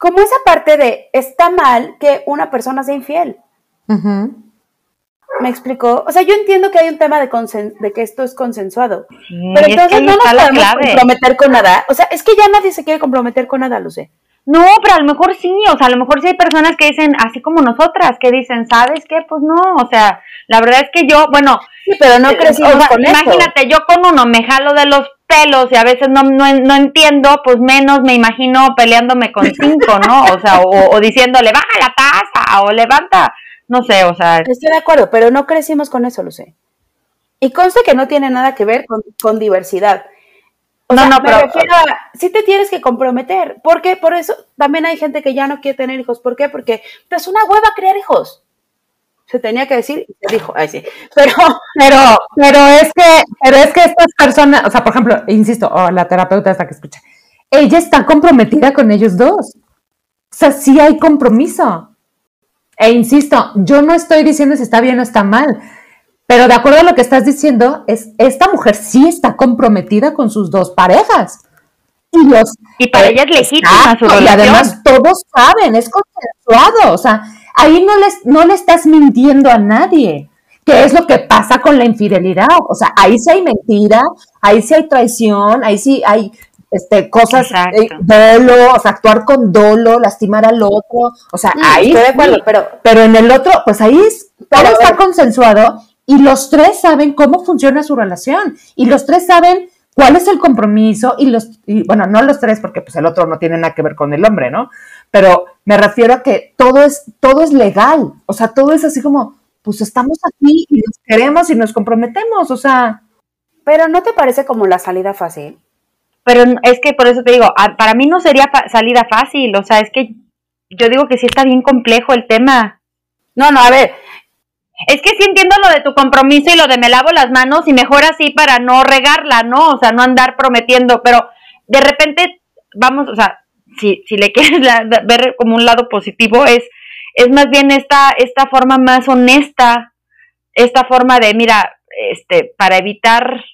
como esa parte de está mal que una persona sea infiel. ¿Me explicó? O sea, yo entiendo que hay un tema de, de que esto es consensuado. pero entonces no nos podemos comprometer con nada. O sea, es que ya nadie se quiere comprometer con nada, lo sé. No, pero a lo mejor sí, o sea, a lo mejor sí hay personas que dicen, así como nosotras, que dicen, ¿sabes qué? Pues no, o sea, la verdad es que yo, bueno, sí, pero no crecimos con Imagínate, yo con uno me jalo de los pelos y a veces no, no, entiendo, pues menos me imagino peleándome con cinco, ¿no? O sea, o, diciéndole, baja la taza o levanta, no sé, o sea. Estoy de acuerdo, pero no crecimos con eso, lo sé. Y conste que no tiene nada que ver con, con diversidad no, no, pero sí te tienes que comprometer. ¿Por qué? Por eso también hay gente que ya no quiere tener hijos. ¿Por qué? Porque es una hueva crear hijos. Se tenía que decir y se dijo, ay sí. Pero, pero, pero es que, pero es que estas personas, o sea, por ejemplo, insisto, oh, la terapeuta esta que escucha, ella está comprometida con ellos dos. O sea, sí hay compromiso. E insisto, yo no estoy diciendo si está bien o está mal pero de acuerdo a lo que estás diciendo, es esta mujer sí está comprometida con sus dos parejas. Y, los, y para ella es legítima su relación. Y además todos saben, es consensuado. O sea, ahí no, les, no le estás mintiendo a nadie. ¿Qué es lo que pasa con la infidelidad? O sea, ahí sí hay mentira, ahí sí hay traición, ahí sí hay este, cosas, eh, dolo, o sea, actuar con dolo, lastimar al otro, o sea, ahí estoy de acuerdo, pero, pero en el otro, pues ahí todo está consensuado y los tres saben cómo funciona su relación y los tres saben cuál es el compromiso y los, y, bueno, no los tres porque pues el otro no tiene nada que ver con el hombre, ¿no? Pero me refiero a que todo es, todo es legal, o sea, todo es así como, pues estamos aquí y nos queremos y nos comprometemos, o sea. Pero ¿no te parece como la salida fácil? pero es que por eso te digo, para mí no sería salida fácil, o sea, es que yo digo que sí está bien complejo el tema. No, no, a ver. Es que sí entiendo lo de tu compromiso y lo de me lavo las manos y mejor así para no regarla, ¿no? O sea, no andar prometiendo, pero de repente, vamos, o sea, si, si le quieres ver como un lado positivo, es, es más bien esta, esta forma más honesta, esta forma de, mira, este, para evitar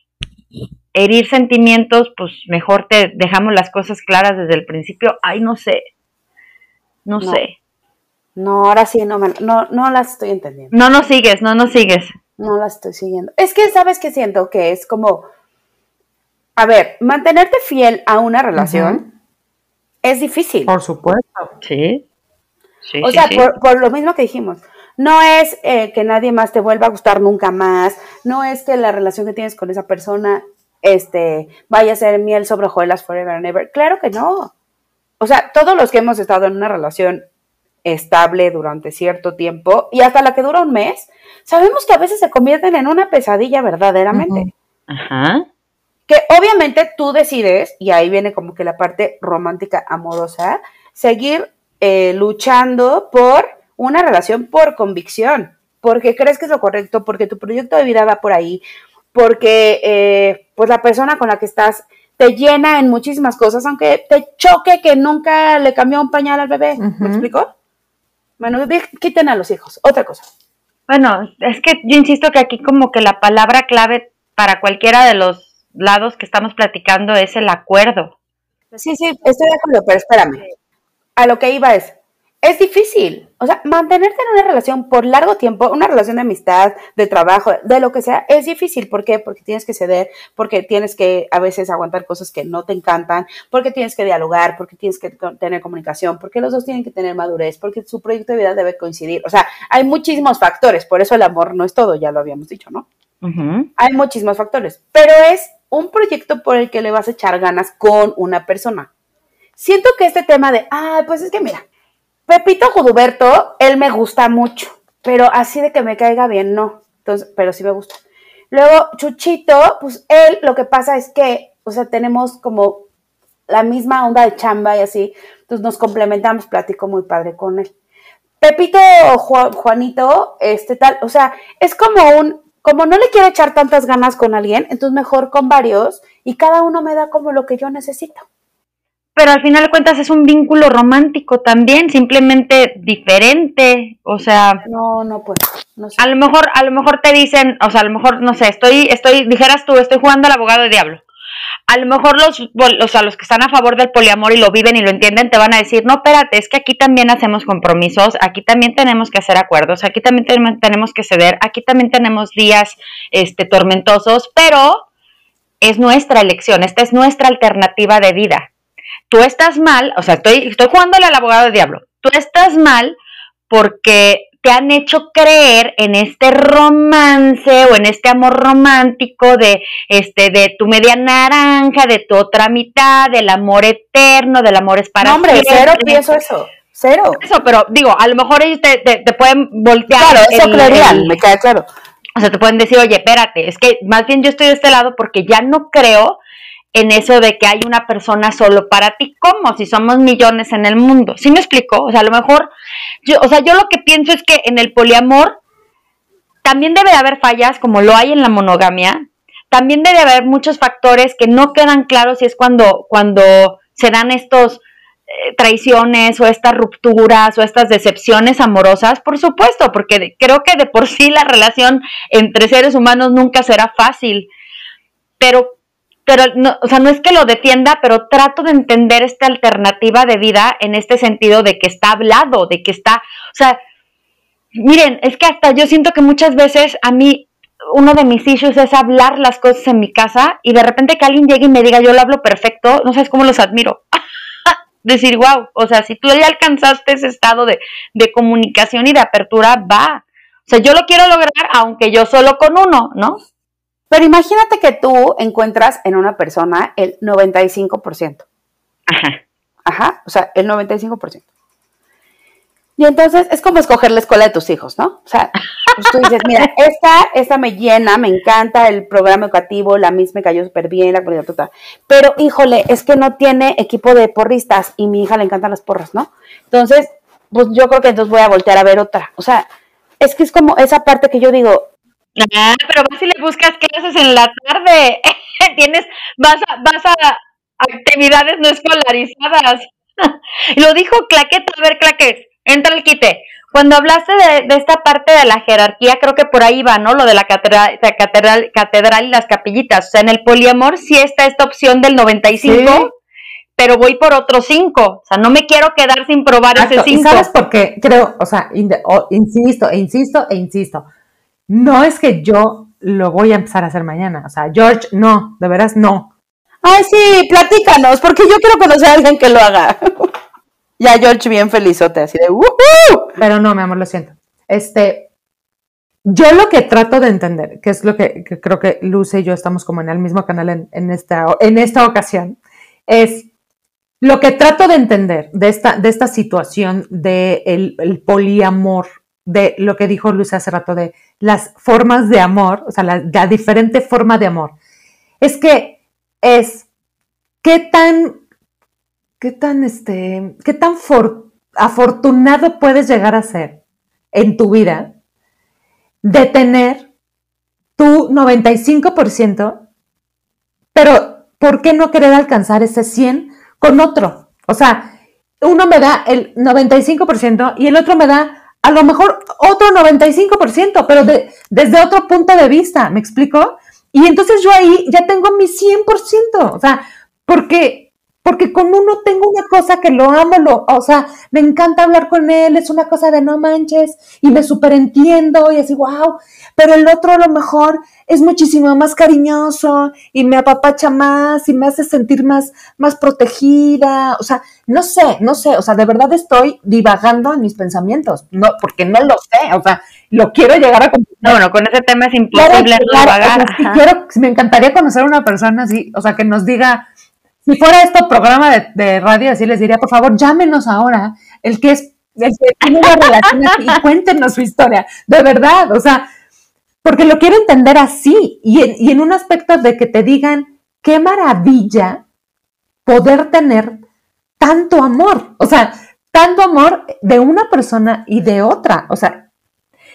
herir sentimientos, pues mejor te dejamos las cosas claras desde el principio. Ay, no sé. No, sé. No, ahora sí no, me, no, no las estoy entendiendo. No nos sigues, no nos sigues. No las estoy siguiendo. Es que, ¿sabes qué siento? Que es como, a ver, mantenerte fiel a una relación es difícil. Por supuesto. Sí. sí o sea, Por, por, lo mismo que dijimos, no es eh, que nadie más te vuelva a gustar nunca más, no es que la relación que tienes con esa persona este, vaya a ser miel sobre hojuelas forever and ever. Claro que no. O sea, todos los que hemos estado en una relación estable durante cierto tiempo y hasta la que dura un mes, sabemos que a veces se convierten en una pesadilla verdaderamente. Ajá. Que obviamente tú decides, y ahí viene como que la parte romántica amorosa, seguir eh, luchando por una relación por convicción, porque crees que es lo correcto, porque tu proyecto de vida va por ahí, porque eh, pues la persona con la que estás te llena en muchísimas cosas, aunque te choque que nunca le cambió un pañal al bebé. ¿Me explico? Bueno, quiten a los hijos. Otra cosa. Bueno, es que yo insisto que aquí como que la palabra clave para cualquiera de los lados que estamos platicando es el acuerdo. Sí, sí, estoy de acuerdo, pero espérame. A lo que iba es, es difícil. O sea, mantenerte en una relación por largo tiempo, una relación de amistad, de trabajo, de lo que sea, es difícil. ¿Por qué? Porque tienes que ceder, porque tienes que a veces aguantar cosas que no te encantan, porque tienes que dialogar, porque tienes que tener comunicación, porque los dos tienen que tener madurez, porque su proyecto de vida debe coincidir. O sea, hay muchísimos factores, por eso el amor no es todo, ya lo habíamos dicho, ¿no? Hay muchísimos factores, pero es un proyecto por el que le vas a echar ganas con una persona. Siento que este tema de, ah, pues es que mira, Pepito Juduberto, él me gusta mucho, pero así de que me caiga bien, no. Entonces, pero sí me gusta. Luego, Chuchito, pues él lo que pasa es que, o sea, tenemos como la misma onda de chamba y así, entonces nos complementamos, platico muy padre con él. Pepito Juanito, este tal, o sea, es como un, como no le quiero echar tantas ganas con alguien, entonces mejor con varios y cada uno me da como lo que yo necesito pero al final de cuentas es un vínculo romántico también, simplemente diferente, o sea, no, no puedo. No A lo mejor, a lo mejor te dicen, o sea, a lo mejor, no sé, estoy, estoy, dijeras tú, estoy jugando al abogado de diablo. A lo mejor los, o sea, los que están a favor del poliamor y lo viven y lo entienden, te van a decir, no, espérate, es que aquí también hacemos compromisos, aquí también tenemos que hacer acuerdos, aquí también tenemos que ceder, aquí también tenemos días, este, tormentosos, pero es nuestra elección, esta es nuestra alternativa de vida tú estás mal, o sea, estoy, estoy jugándole al abogado del diablo, tú estás mal porque te han hecho creer en este romance o en este amor romántico de este de tu media naranja, de tu otra mitad, del amor eterno, del amor es para No, hombre, cero pienso eso. Cero. Eso, pero digo, a lo mejor ellos te, te, pueden voltear. Claro, eso creerían, me queda claro. O sea, te pueden decir, oye, espérate, es que más bien yo estoy de este lado porque ya no creo en eso de que hay una persona solo para ti, ¿cómo? Si somos millones en el mundo. ¿Sí me explico? O sea, a lo mejor, yo, o sea, yo lo que pienso es que en el poliamor también debe de haber fallas, como lo hay en la monogamia. También debe haber muchos factores que no quedan claros si es cuando, cuando se dan estos eh, traiciones o estas rupturas o estas decepciones amorosas, por supuesto, porque creo que de por sí la relación entre seres humanos nunca será fácil. Pero pero no, o sea, no es que lo defienda, pero trato de entender esta alternativa de vida en este sentido de que está hablado, de que está, o sea, miren, es que hasta yo siento que muchas veces a mí uno de mis issues es hablar las cosas en mi casa y de repente que alguien llegue y me diga yo lo hablo perfecto, no sabes cómo los admiro. Decir, wow, o sea, si tú ya alcanzaste ese estado de, de comunicación y de apertura, va. O sea, yo lo quiero lograr aunque yo solo con uno, ¿no? Pero imagínate que tú encuentras en una persona el 95%. Ajá. Ajá, o sea, el 95%. Y entonces es como escoger la escuela de tus hijos, ¿no? O sea, pues tú dices, mira, esta, esta me llena, me encanta el programa educativo, la misma me cayó súper bien, la calidad total. Pero, híjole, es que no tiene equipo de porristas y mi hija le encantan las porras, ¿no? Entonces, pues yo creo que entonces voy a voltear a ver otra. O sea, es que es como esa parte que yo digo. Ah, pero vas y le buscas clases en la tarde. Tienes, vas a, vas a actividades no escolarizadas. Lo dijo Claqueta, a ver, Claques, entra el quite. Cuando hablaste de, esta parte de la jerarquía, creo que por ahí va, ¿no? Lo de la catedral, catedral, catedral y las capillitas. O sea, en el poliamor sí está esta opción del 95, pero voy por otro 5. O sea, no me quiero quedar sin probar ese 5. ¿Sabes por qué? Creo, o sea, insisto, e insisto, e insisto. No es que yo lo voy a empezar a hacer mañana. O sea, George, no, de veras no. Ay, sí, platícanos, porque yo quiero conocer a alguien que lo haga. ya George bien felizote, así de ¡Woohoo! Pero no, mi amor, lo siento. Este, yo lo que trato de entender, que es lo que, creo que Luce y yo estamos como en el mismo canal en, esta, en esta ocasión, es lo que trato de entender de esta, de esta situación del de el poliamor, de lo que dijo Luce hace rato, de las formas de amor, o sea, la, la diferente forma de amor, es que es qué tan, qué tan, este, qué tan afortunado puedes llegar a ser en tu vida de tener tu 95%, pero ¿por qué no querer alcanzar ese 100 con otro? O sea, uno me da el 95% y el otro me da a lo mejor otro 95%, pero desde otro punto de vista, ¿me explico? Y entonces yo ahí ya tengo mi 100%, o sea, porque, porque con uno tengo una cosa que lo amo, lo, o sea, me encanta hablar con él, es una cosa de no manches, y me superentiendo, y así, wow, pero el otro a lo mejor es muchísimo más cariñoso, y me apapacha más, y me hace sentir más, más protegida, o sea, no sé, no sé, o sea, de verdad estoy divagando en mis pensamientos, no, porque no lo sé, o sea, lo quiero llegar a no, bueno, con ese tema es imposible no quiero, me encantaría conocer a una persona así, o sea, que nos diga, si fuera esto programa de, radio, así les diría, por favor, llámenos ahora, el que es, el que tiene una relación y cuéntenos su historia, de verdad, o sea, porque lo quiero entender así, y en, y en un aspecto de que te digan, qué maravilla poder tener tanto amor, o sea, tanto amor de una persona y de otra, o sea,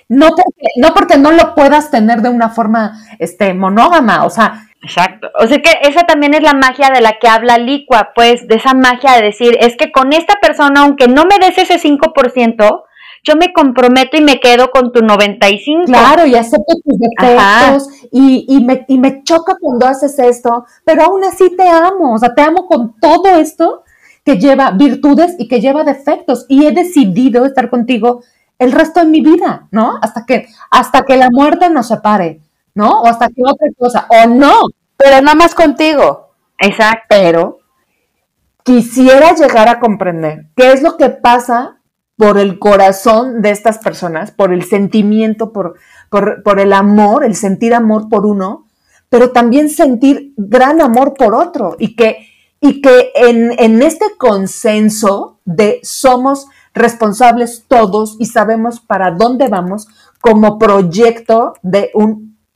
no porque, no porque no lo puedas tener de una forma este, monógama, o sea. Exacto. O sea que esa también es la magia de la que habla Licua, pues, de esa magia de decir, es que con esta persona, aunque no me des ese 5%, yo me comprometo y me quedo con tu 95%. Claro, y acepto tus defectos y, y, me, y me choca cuando haces esto, pero aún así te amo, o sea, te amo con todo esto que lleva virtudes y que lleva defectos y he decidido estar contigo el resto de mi vida, ¿no? Hasta que, hasta que la muerte nos separe, ¿no? O hasta que otra cosa, o no, pero nada más contigo. Exacto. Pero quisiera llegar a comprender qué es lo que pasa por el corazón de estas personas, por el sentimiento, por, por, el amor, el sentir amor por uno, pero también sentir gran amor por otro y que, y que en, en este consenso de somos responsables todos y sabemos para dónde vamos como proyecto de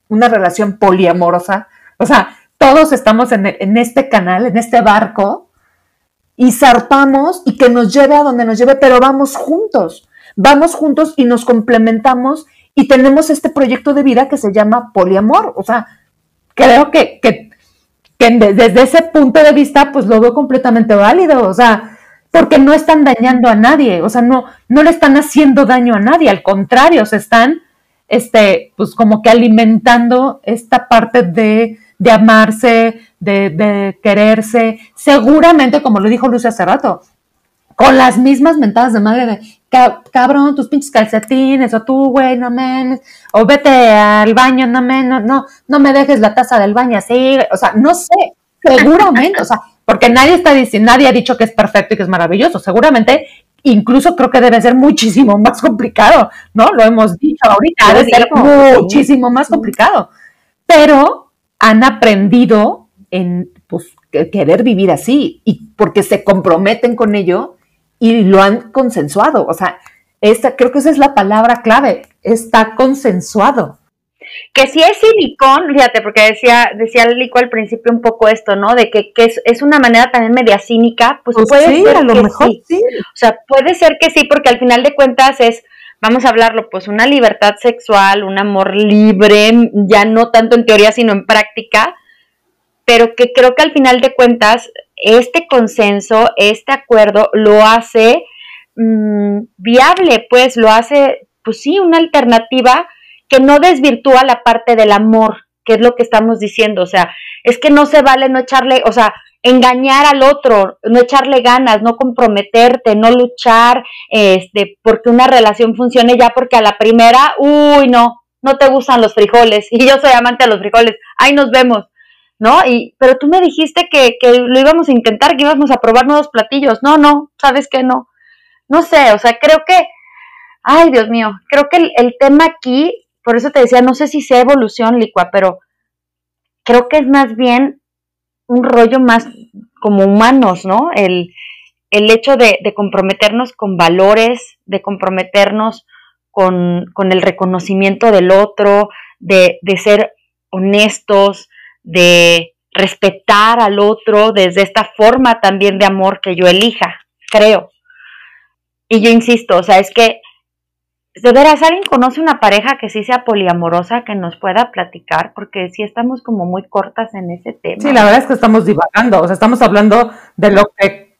una relación poliamorosa. O sea, todos estamos en, en este canal, en este barco, y zarpamos y que nos lleve a donde nos lleve, pero vamos juntos, vamos juntos y nos complementamos y tenemos este proyecto de vida que se llama poliamor. O sea, creo que, que, que desde ese punto de vista, pues lo veo completamente válido. O sea, porque no están dañando a nadie, o sea, no, no le están haciendo daño a nadie, al contrario, se están, este, pues como que alimentando esta parte de, de amarse, de, de, quererse, seguramente, como lo dijo Lucia hace rato, con las mismas mentadas de madre de, cabrón, tus pinches calcetines, o tú, güey, no menos, o vete al baño, no menos, no, no me dejes la taza del baño así, o sea, no sé, seguramente, o sea, porque nadie está diciendo, nadie ha dicho que es perfecto y que es maravilloso. Seguramente, incluso creo que debe ser muchísimo más complicado, ¿no? Lo hemos dicho ahorita, debe ser muchísimo más complicado. Pero han aprendido en pues, querer vivir así y porque se comprometen con ello y lo han consensuado. O sea, esta, creo que esa es la palabra clave, está consensuado. Que si es silicón, fíjate, porque decía, decía Lico al principio un poco esto, ¿no? De que, que es, es, una manera también media cínica, pues, Pues puede sí, ser a lo que mejor sí. sí. O sea, puede ser que sí, porque al final de cuentas es, vamos a hablarlo, pues una libertad sexual, un amor libre, ya no tanto en teoría, sino en práctica, pero que creo que al final de cuentas, este consenso, este acuerdo, lo hace mm, viable, pues lo hace, pues sí, una alternativa que no desvirtúa la parte del amor, que es lo que estamos diciendo, o sea, es que no se vale no echarle, o sea, engañar al otro, no echarle ganas, no comprometerte, no luchar, este, porque una relación funcione ya porque a la primera, uy, no, no te gustan los frijoles, y yo soy amante de los frijoles, ahí nos vemos, ¿no? Y, pero tú me dijiste que, que lo íbamos a intentar, que íbamos a probar nuevos platillos, no, no, sabes que no, no sé, o sea, creo que, ay, Dios mío, creo que el, el tema aquí, por eso te decía, no sé si sea evolución, Licua, pero creo que es más bien un rollo más como humanos, ¿no? El, el hecho de, de, comprometernos con valores, de comprometernos con, con el reconocimiento del otro, de, de, ser honestos, de respetar al otro desde esta forma también de amor que yo elija, creo. Y yo insisto, o sea, es que de veras, ¿alguien conoce una pareja que sí sea poliamorosa que nos pueda platicar? Porque sí estamos como muy cortas en ese tema. Sí, la verdad es que estamos divagando, o sea, estamos hablando de lo que,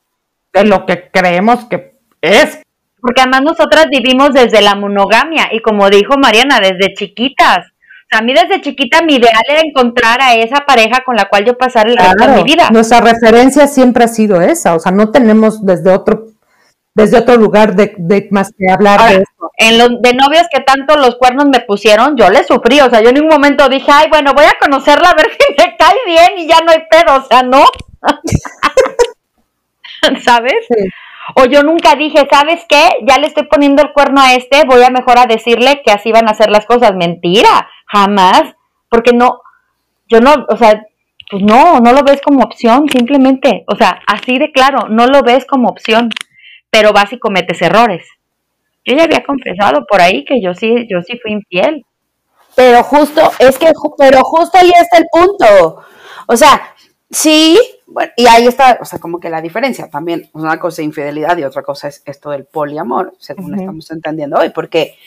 de lo que creemos que es. Porque además nosotras vivimos desde la monogamia y como dijo Mariana, desde chiquitas. O sea, a mí desde chiquita mi ideal era encontrar a esa pareja con la cual yo pasar el resto de mi vida. Nuestra referencia siempre ha sido esa, o sea, no tenemos desde otro desde otro lugar de, de más que hablar Ahora, de esto. En los de novios que tanto los cuernos me pusieron, yo le sufrí, o sea, yo en ningún momento dije, ay, bueno, voy a conocerla a ver si me cae bien y ya no hay pedo, o sea, no. ¿Sabes? Sí. O yo nunca dije, ¿sabes qué? Ya le estoy poniendo el cuerno a este, voy a mejor a decirle que así van a ser las cosas. Mentira, jamás, porque no, yo no, o sea, pues no, no lo ves como opción, simplemente, o sea, así de claro, no lo ves como opción, pero vas y cometes errores. Yo ya había confesado por ahí que yo sí, yo sí fui infiel. Pero justo, es que, pero justo ahí está el punto. O sea, sí, bueno, y ahí está, o sea, como que la diferencia también, una cosa es infidelidad y otra cosa es esto del poliamor, según Uh -huh. estamos entendiendo hoy, porque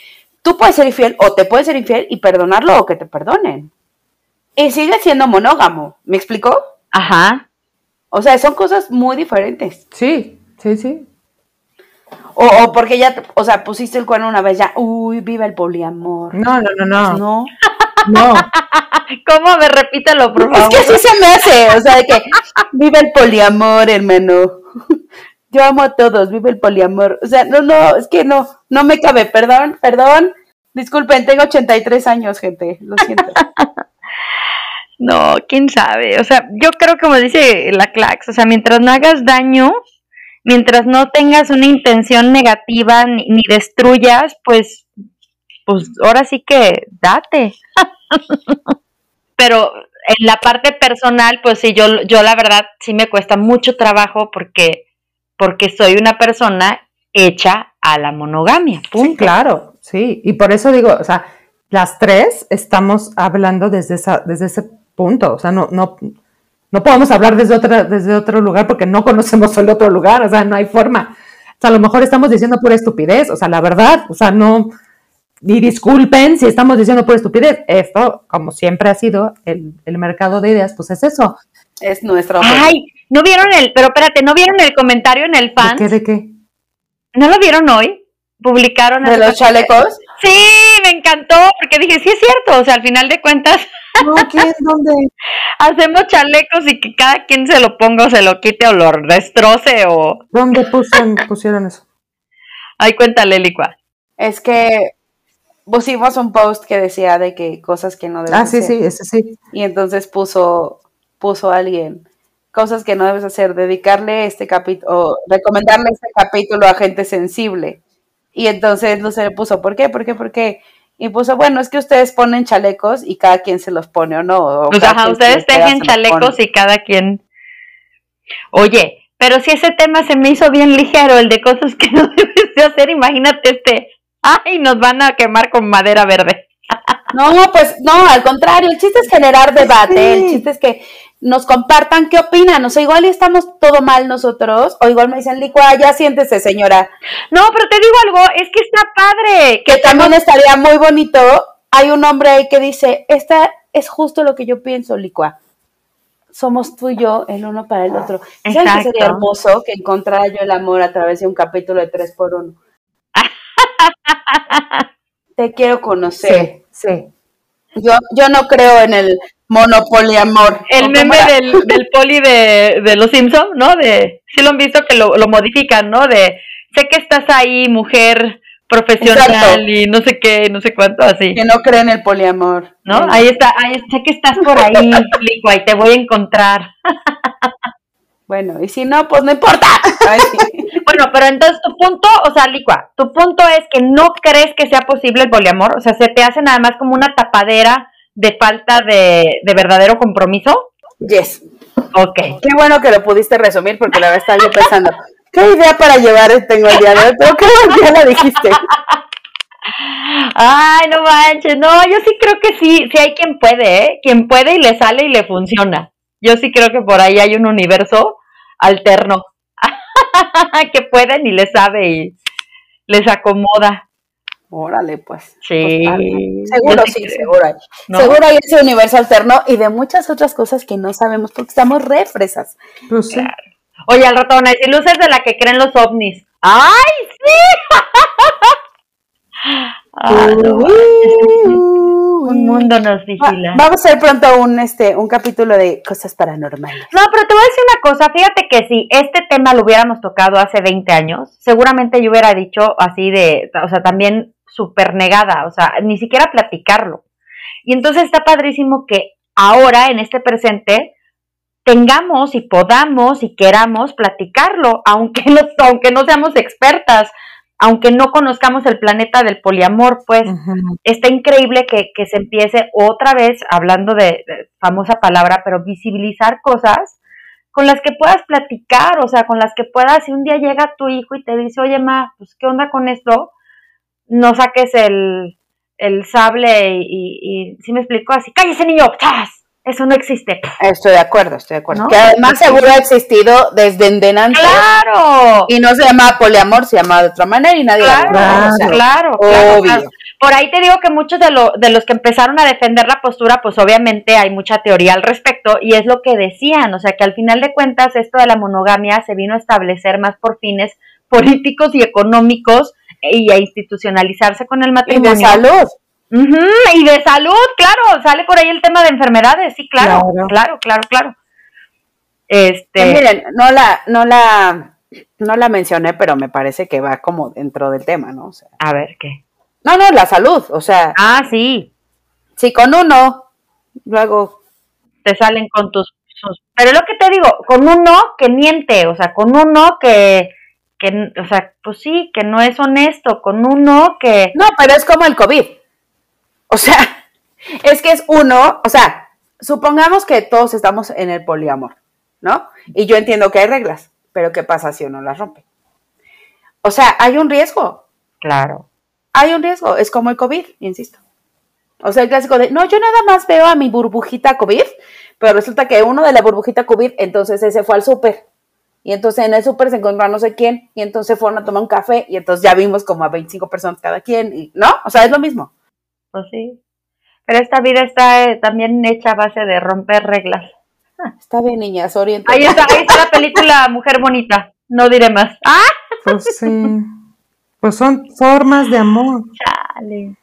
tú puedes ser infiel o te puedes ser infiel y perdonarlo o que te perdonen. Y sigue siendo monógamo, ¿me explicó? Ajá. O sea, son cosas muy diferentes. Sí, sí, sí. O, o, porque ya, o sea, pusiste el cuerno una vez, ya, uy, viva el poliamor. No, no, no, no. No. No. ¿Cómo? Me repítelo, por favor. Es que así se me hace, o sea, de que viva el poliamor, hermano. Yo amo a todos, viva el poliamor. O sea, no, no, es que no, no me cabe, perdón, perdón. Disculpen, tengo 83 años, gente, lo siento. No, quién sabe. O sea, yo creo como dice la Clax, o sea, mientras no hagas daño, mientras no tengas una intención negativa ni, ni destruyas, pues, pues ahora sí que date. Pero en la parte personal, pues sí, yo, yo la verdad sí me cuesta mucho trabajo porque, porque soy una persona hecha a la monogamia. Punto. Sí, claro, sí. Y por eso digo, o sea, las tres estamos hablando desde esa, desde ese punto. O sea, no, no, no podemos hablar desde otra, desde otro lugar porque no conocemos el otro lugar, o sea, no hay forma. O sea, a lo mejor estamos diciendo pura estupidez, o sea, la verdad, o sea, no, y disculpen si estamos diciendo pura estupidez. Esto, como siempre ha sido el, el mercado de ideas, pues es eso. Es nuestra opinión. Ay, ¿no vieron el, pero espérate, ¿no vieron el comentario en el fan? ¿De qué, de qué? ¿No lo vieron hoy? Publicaron. ¿De los chalecos? Sí, me encantó, porque dije, sí es cierto, o sea, al final de cuentas. No, ¿quién? ¿Dónde? Hacemos chalecos y que cada quien se lo ponga o se lo quite o lo destroce o. ¿Dónde pusieron, pusieron eso? Ay, cuéntale, Licua. Es que pusimos un post que decía de que cosas que no debes Ah, sí, hacer. sí, ese sí. Y entonces puso, puso alguien cosas que no debes hacer, dedicarle este capítulo, o recomendarle este capítulo a gente sensible. Y entonces no se le puso, ¿por qué? ¿Por qué? ¿Por qué? Y puso, bueno, es que ustedes ponen chalecos y cada quien se los pone o no. O pues cada ajá, quien ustedes tejen chalecos y cada quien. Oye, pero si ese tema se me hizo bien ligero, el de cosas que no debes deseo hacer, imagínate este, ay, nos van a quemar con madera verde. No, pues no, al contrario, el chiste es generar debate, el chiste es que nos compartan qué opinan, o sea, igual estamos todo mal nosotros, o igual me dicen, Licua, ya siéntese, señora. No, pero te digo algo, es que está padre. Que también estaría muy bonito, hay un hombre ahí que dice, esta es justo lo que yo pienso, Licua. Somos tú y yo, el uno para el otro. ¿Saben que sería hermoso que encontrara yo el amor a través de un capítulo de tres por uno? Te quiero conocer. Sí, sí. Yo, yo no creo en el monopoliamor. El meme del, del, poli de, de los Simpson, ¿no? De, sí lo han visto que lo, lo modifican, ¿no? De, sé que estás ahí, mujer profesional y no sé qué, no sé cuánto, así. Que no creen en el poliamor. ¿No? Ahí está, ahí, sé que estás por ahí, Licua, y te voy a encontrar. Bueno, y si no, pues no importa. bueno, pero entonces tu punto, o sea, Licua, tu punto es que no crees que sea posible el poliamor, o sea, se te hace nada más como una tapadera de falta de, de verdadero compromiso. Yes. Ok. Qué bueno que lo pudiste resumir porque la verdad estaba yo pensando, ¿qué idea para llevar tengo el día de hoy? Pero qué ya la dijiste. Ay, no manches, no, yo sí creo que sí, sí hay quien puede, ¿eh? Quien puede y le sale y le funciona. Yo sí creo que por ahí hay un universo alterno que pueden y les sabe y les acomoda. Órale, pues. Sí. Pues, seguro sí, seguro hay. Seguro hay ese universo alterno y de muchas otras cosas que no sabemos porque estamos re fresas. Pues sí. Oye, al ratón, y luces de la que creen los ovnis. ¡Ay, sí! ah, no, un mundo nos vigila. vamos a hacer pronto un este un capítulo de cosas paranormales. No, pero te voy a decir una cosa, fíjate que si este tema lo hubiéramos tocado hace 20 años, seguramente yo hubiera dicho así de, o sea, también súper negada, o sea, ni siquiera platicarlo. Y entonces está padrísimo que ahora, en este presente, tengamos y podamos y queramos platicarlo, aunque no, aunque no seamos expertas, aunque no conozcamos el planeta del poliamor, pues está increíble que, que, se empiece otra vez, hablando de, famosa palabra, pero visibilizar cosas con las que puedas platicar, o sea, con las que puedas, si un día llega tu hijo y te dice, oye, ma, pues, ¿qué onda con esto? No saques el, el sable y, y, si me explico así, cállese niño, ¡Chas! Eso no existe. Estoy de acuerdo, estoy de acuerdo. Que además seguro ha existido desde endenante. ¡Claro! Y no se llama poliamor, se llama de otra manera y nadie claro, la claro, claro, Por ahí te digo que muchos de, lo, de los que empezaron a defender la postura, pues obviamente hay mucha teoría al respecto y es lo que decían, o sea que al final de cuentas esto de la monogamia se vino a establecer más por fines políticos y económicos y a institucionalizarse con el matrimonio. Y de salud. Y de salud, claro, sale por ahí el tema de enfermedades, sí, claro, claro, claro, claro. Este, miren, no la, no la, no la mencioné, pero me parece que va como dentro del tema, ¿no? O sea, a ver, ¿qué? No, no, la salud, o sea. Ah, sí. Sí, con uno, luego. Te salen con tus, pero lo que te digo, con uno que miente, o sea, con uno que, que, o sea, pues sí, que no es honesto, con uno que... No, pero es como el COVID. O sea, es que es uno, o sea, supongamos que todos estamos en el poliamor, ¿no? Y yo entiendo que hay reglas, pero ¿qué pasa si uno las rompe? O sea, hay un riesgo. Claro. Hay un riesgo, es como el COVID, insisto. O sea, el clásico de, no, yo nada más veo a mi burbujita COVID, pero resulta que uno de la burbujita COVID, entonces ese fue al súper. Y entonces en el súper se encontró a no sé quién, y entonces fueron a tomar un café, y entonces ya vimos como a 25 personas cada quien, y, ¿no? O sea, es lo mismo. Pues sí. Pero esta vida está eh, también hecha a base de romper reglas. Está bien, niñas, orienta. Ahí está, ahí está la película Mujer Bonita. No diré más. ¡Ah! Pues sí. Pues son formas de amor. Chale.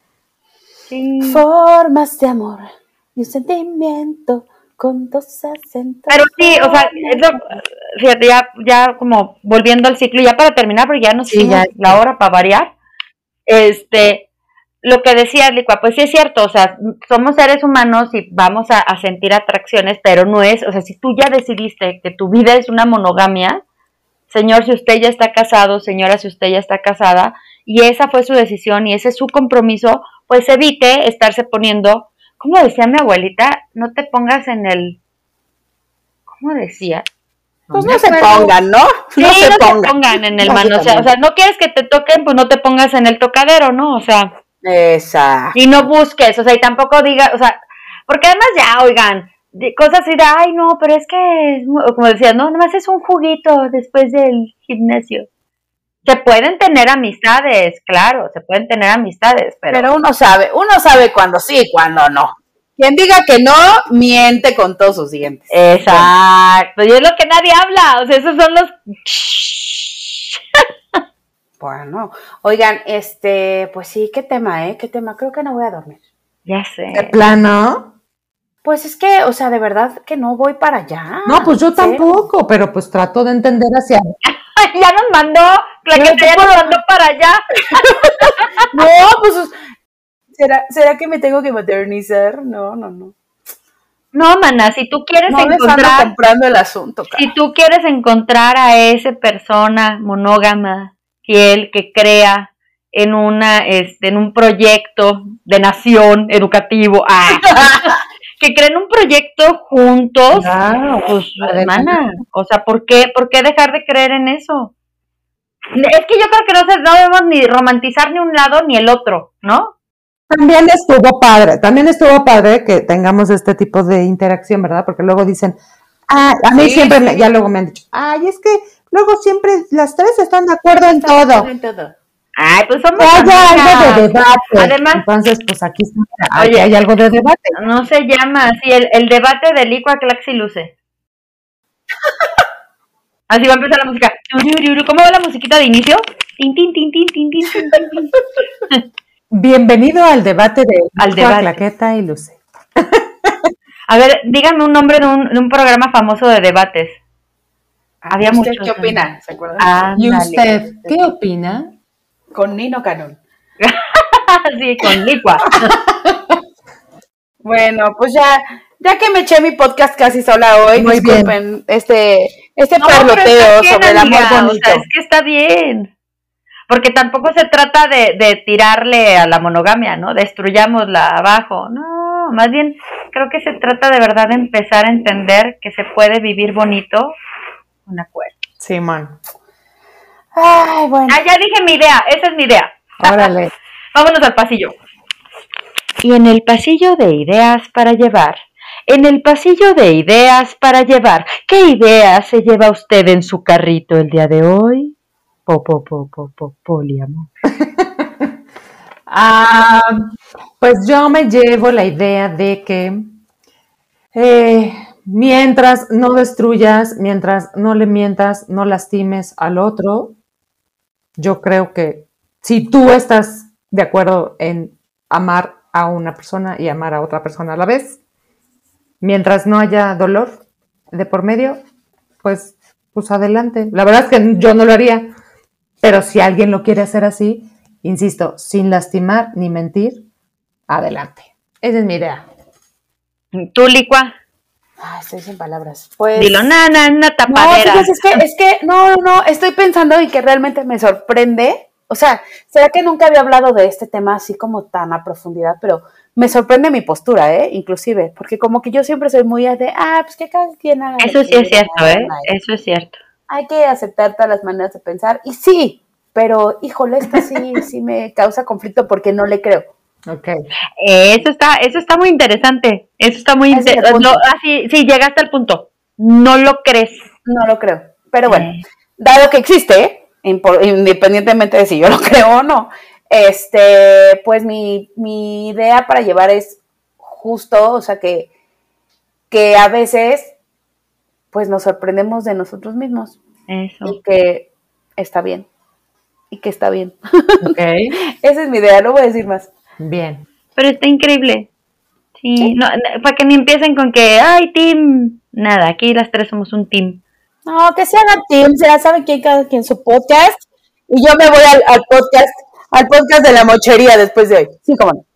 Sí. Formas de amor y un sentimiento con dos acentos. Pero sí, o sea, fíjate, ya, ya como volviendo al ciclo, ya para terminar, porque ya no sé ya, la hora para variar. Este, lo que decía Licua, pues sí es cierto, o sea, somos seres humanos y vamos a, sentir atracciones, pero no es, o sea, si tú ya decidiste que tu vida es una monogamia, señor, si usted ya está casado, señora, si usted ya está casada, y esa fue su decisión y ese es su compromiso, pues evite estarse poniendo, como decía mi abuelita, no te pongas en el, ¿cómo decía? Pues no se pongan, ¿no? Sí, no se pongan. en el manoseo. O sea, no quieres que te toquen, pues no te pongas en el tocadero, ¿no? O sea, Exacto. y no busques, o sea, y tampoco digas, o sea, porque además ya, oigan, cosas así de, ay, no, pero es que, como decías, no, nomás es un juguito después del gimnasio. Se pueden tener amistades, claro, se pueden tener amistades, pero, Pero uno sabe, uno sabe cuándo sí y cuándo no. Quien diga que no, miente con todos sus dientes. exacto, y es lo que nadie habla, o sea, esos son los... Bueno, oigan, este, pues sí, qué tema, ¿eh? ¿Qué tema? Creo que no voy a dormir. Ya De sé. plano. Pues es que, o sea, de verdad que no voy para allá. No, pues yo Sí. tampoco, pero pues trato de entender hacia. ya nos mandó, la que ya nos mandó para allá. No, pues, ¿será, ¿será que me tengo que modernizar? No, no, no. No, mana, si tú quieres No encontrar... comprando el asunto, cara. Si tú quieres encontrar a esa persona monógama, fiel, que crea en una, este, en un proyecto de nación educativo, ah, que creen un proyecto juntos, Claro. pues, hermana, o sea, ¿por qué, por qué dejar de creer en eso? Es que yo creo que no, no debemos ni romantizar ni un lado ni el otro, ¿no? También estuvo padre, también estuvo padre que tengamos este tipo de interacción, ¿verdad? Porque luego dicen, ah, a mí siempre. Me, ya luego me han dicho, ay, es que luego siempre las tres están de acuerdo en todo. En todo. Ay, pues somos Oye, algo de debate. Además, entonces, pues aquí está, oye, hay algo de debate. No se llama así, el, el debate de Licua Claxiluce. así va a empezar la música. ¿Cómo va la musiquita de inicio? Tin, tin, tin, tin, tin, tin, tin, tin. Bienvenido al debate de Al Juan debate. Claqueta y Luce. A ver, díganme un nombre de un, de un programa famoso de debates. Había ¿Usted muchos, ¿Qué opina? ¿Se acuerdan? ¿Y usted qué opina? Con Nino Canón. sí, con Licua. Bueno, pues ya, ya que me eché mi podcast casi sola hoy, Muy bien. disculpen este, este No, parloteo bien, sobre el amor bonito. O sea, es que está bien. Porque tampoco se trata de, de tirarle a la monogamia, ¿no? Destruyámosla abajo. No, más bien creo que se trata de verdad de empezar a entender que se puede vivir bonito con acuerdo. Simón. Ay, bueno. Ah, ya dije mi idea, esa es mi idea. Órale. Vámonos al pasillo. Y en el pasillo de ideas para llevar, en el pasillo de ideas para llevar, ¿qué idea se lleva usted en su carrito el día de hoy? Po, po, po, po, po, poliamor. Ah, pues yo me llevo la idea de que eh, mientras no destruyas, mientras no le mientas, no lastimes al otro, yo creo que si tú estás de acuerdo en amar a una persona y amar a otra persona a la vez, mientras no haya dolor de por medio, pues, pues adelante. La verdad es que yo no lo haría, pero si alguien lo quiere hacer así, insisto, sin lastimar ni mentir, adelante. Esa es mi idea. ¿Tú, Licua? Ay, estoy sin palabras. Pues, Dilo, nana, una no, tapadera. fíjese, es que, es que, no, no, no, estoy pensando y que realmente me sorprende. O sea, será que nunca había hablado de este tema así como tan a profundidad, pero me sorprende mi postura, ¿eh? Inclusive, porque como que yo siempre soy muy de, ah, pues que cada quien haga. Eso sí es cierto, ¿eh? Eso es cierto. Hay que aceptar todas las maneras de pensar. Y sí, pero híjole, esta sí, sí me causa conflicto porque no le creo. Ok. Eso está, eso está muy interesante. Eso está muy Ese es interesante. punto. Así, sí, llegaste al punto. No lo crees. No lo creo. Pero bueno, Eh. dado que existe, independientemente de si yo lo creo o no, este, pues mi, mi idea para llevar es justo, o sea, que, que a veces, pues nos sorprendemos de nosotros mismos Eso. y que está bien. Y que está bien. Ok. Esa es mi idea, no voy a decir más. Bien. Pero está increíble. Sí, No, no, para que ni empiecen con que, ay, team. Nada, aquí las tres somos un team. No, que se hagan teams, ya saben quién cada quien su podcast. Y yo me voy al, al podcast, al podcast de la mochería después de hoy. Sí, cómo no.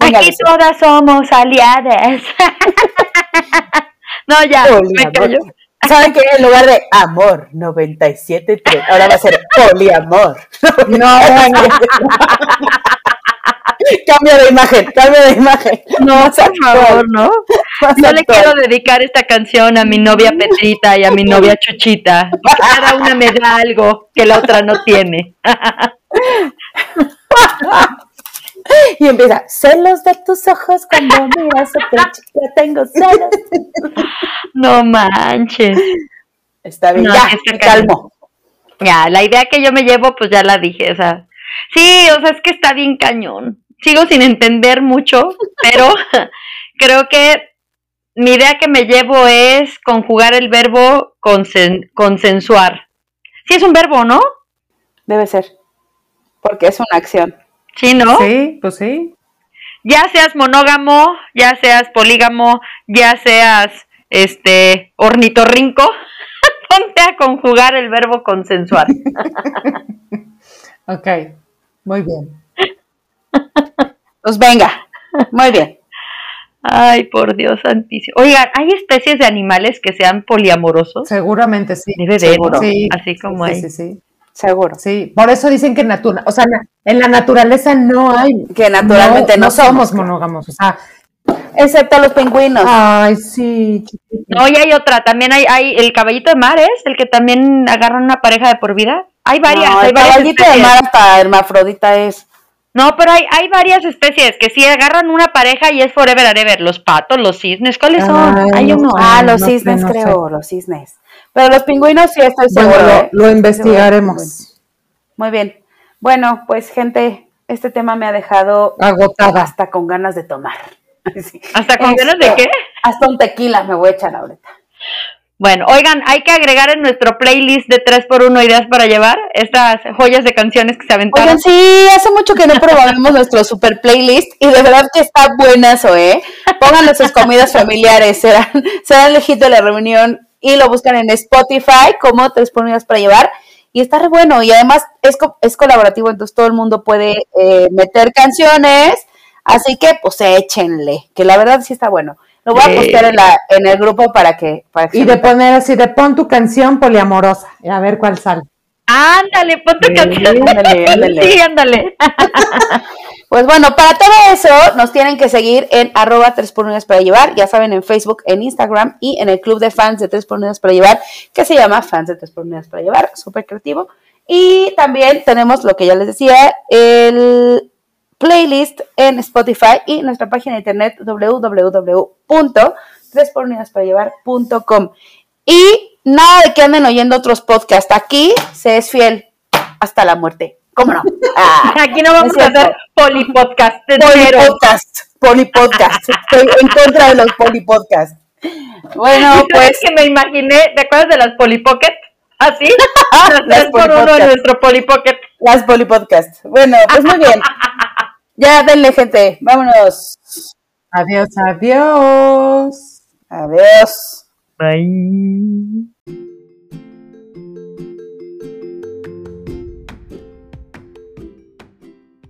Aquí todas somos aliadas. no, ya, me callo. ¿Saben qué? En lugar de amor 97.3, ahora va a ser poliamor. No, bueno. cambio de imagen, cambio de imagen. No, por favor, ¿no? Yo le quiero dedicar esta canción a mi novia Petrita y a mi novia Chuchita, porque cada una me da algo que la otra no tiene. Y empieza, celos de tus ojos cuando miras a pecho, ya tengo celos. No manches. Está bien, No, ya, calmo. Ya, la idea que yo me llevo, pues ya la dije, o sea. Sí, o sea, es que está bien cañón. Sigo sin entender mucho, pero creo que mi idea que me llevo es conjugar el verbo consen- consensuar. Sí, es un verbo, ¿no? Debe ser, porque es una acción. Sí, ¿no? Sí, pues sí. Ya seas monógamo, ya seas polígamo, ya seas este ornitorrinco, ponte a conjugar el verbo consensuar. Ok, muy bien. Pues venga, muy bien. Ay, por Dios santísimo. Oigan, ¿hay especies de animales que sean poliamorosos? Seguramente sí. Debe de, Seguro. ¿no? Sí, Así como sí, hay. Sí, sí, Seguro. sí. Por eso dicen que natura, o sea, en la naturaleza no hay. Que naturalmente no somos somos, monógamos. O sea, Excepto los pingüinos. ay, sí. No, y hay otra, también hay, hay el caballito de mar, ¿es? El que también agarran una pareja de por vida. Hay varias, no, hay el varias caballito de especies. mar hasta hermafrodita es. No, pero hay, hay varias especies que sí agarran una pareja y es forever and ever. Los patos, los cisnes, ¿cuáles son? Ay, hay no uno. Ah, los cisnes no sé. creo, los cisnes. Pero los pingüinos sí estoy Bueno, seguro. lo, lo investigaremos. Muy bien. Bueno, pues gente, este tema me ha dejado Agotada. hasta con ganas de tomar. Sí. ¿Hasta con ganas de Este, qué? Hasta un tequila me voy a echar ahorita. Bueno, oigan, hay que agregar en nuestro playlist de 3x1 ideas para llevar estas joyas de canciones que se aventaron. Oigan, sí, hace mucho que no probamos nuestro super playlist y de verdad que está buenazo, ¿eh? Pónganle sus comidas familiares, serán, serán el hit de la reunión y lo buscan en Spotify como Tres Ponidas para llevar y está re bueno y además es, co- es colaborativo, entonces todo el mundo puede eh, meter canciones, así que pues échenle, que la verdad sí está bueno. Lo voy a postear en, la, en el grupo para que... Para que Y de metan. poner así, de pon tu canción poliamorosa. Y a ver cuál sale. Ándale, ponte Sí, canción. ándale, ándale. Sí, ándale. Pues bueno, para todo eso nos tienen que seguir en arroba 3 por unidades para llevar, ya saben, en Facebook, en Instagram y en el club de fans de 3 por unidades para llevar, que se llama Fans de 3 por unidades para llevar, súper creativo. Y también tenemos lo que ya les decía, el playlist en Spotify y nuestra página de internet www.3porunidadesparallevar.com. Y nada de que anden oyendo otros podcasts, aquí se es fiel hasta la muerte. ¿Cómo no? Ah. Aquí no vamos a hacer polipodcast. Polipodcast, polipodcast. Estoy en contra de los polipodcast. Bueno, ¿Sabes pues que me imaginé? ¿Te acuerdas de las polipocket? ¿Así? Las Las tres por uno en polipodcast. nuestro polipocket. las polipodcast. Bueno, pues muy bien. Ya denle, gente. Vámonos. Adiós, adiós. Adiós. Bye.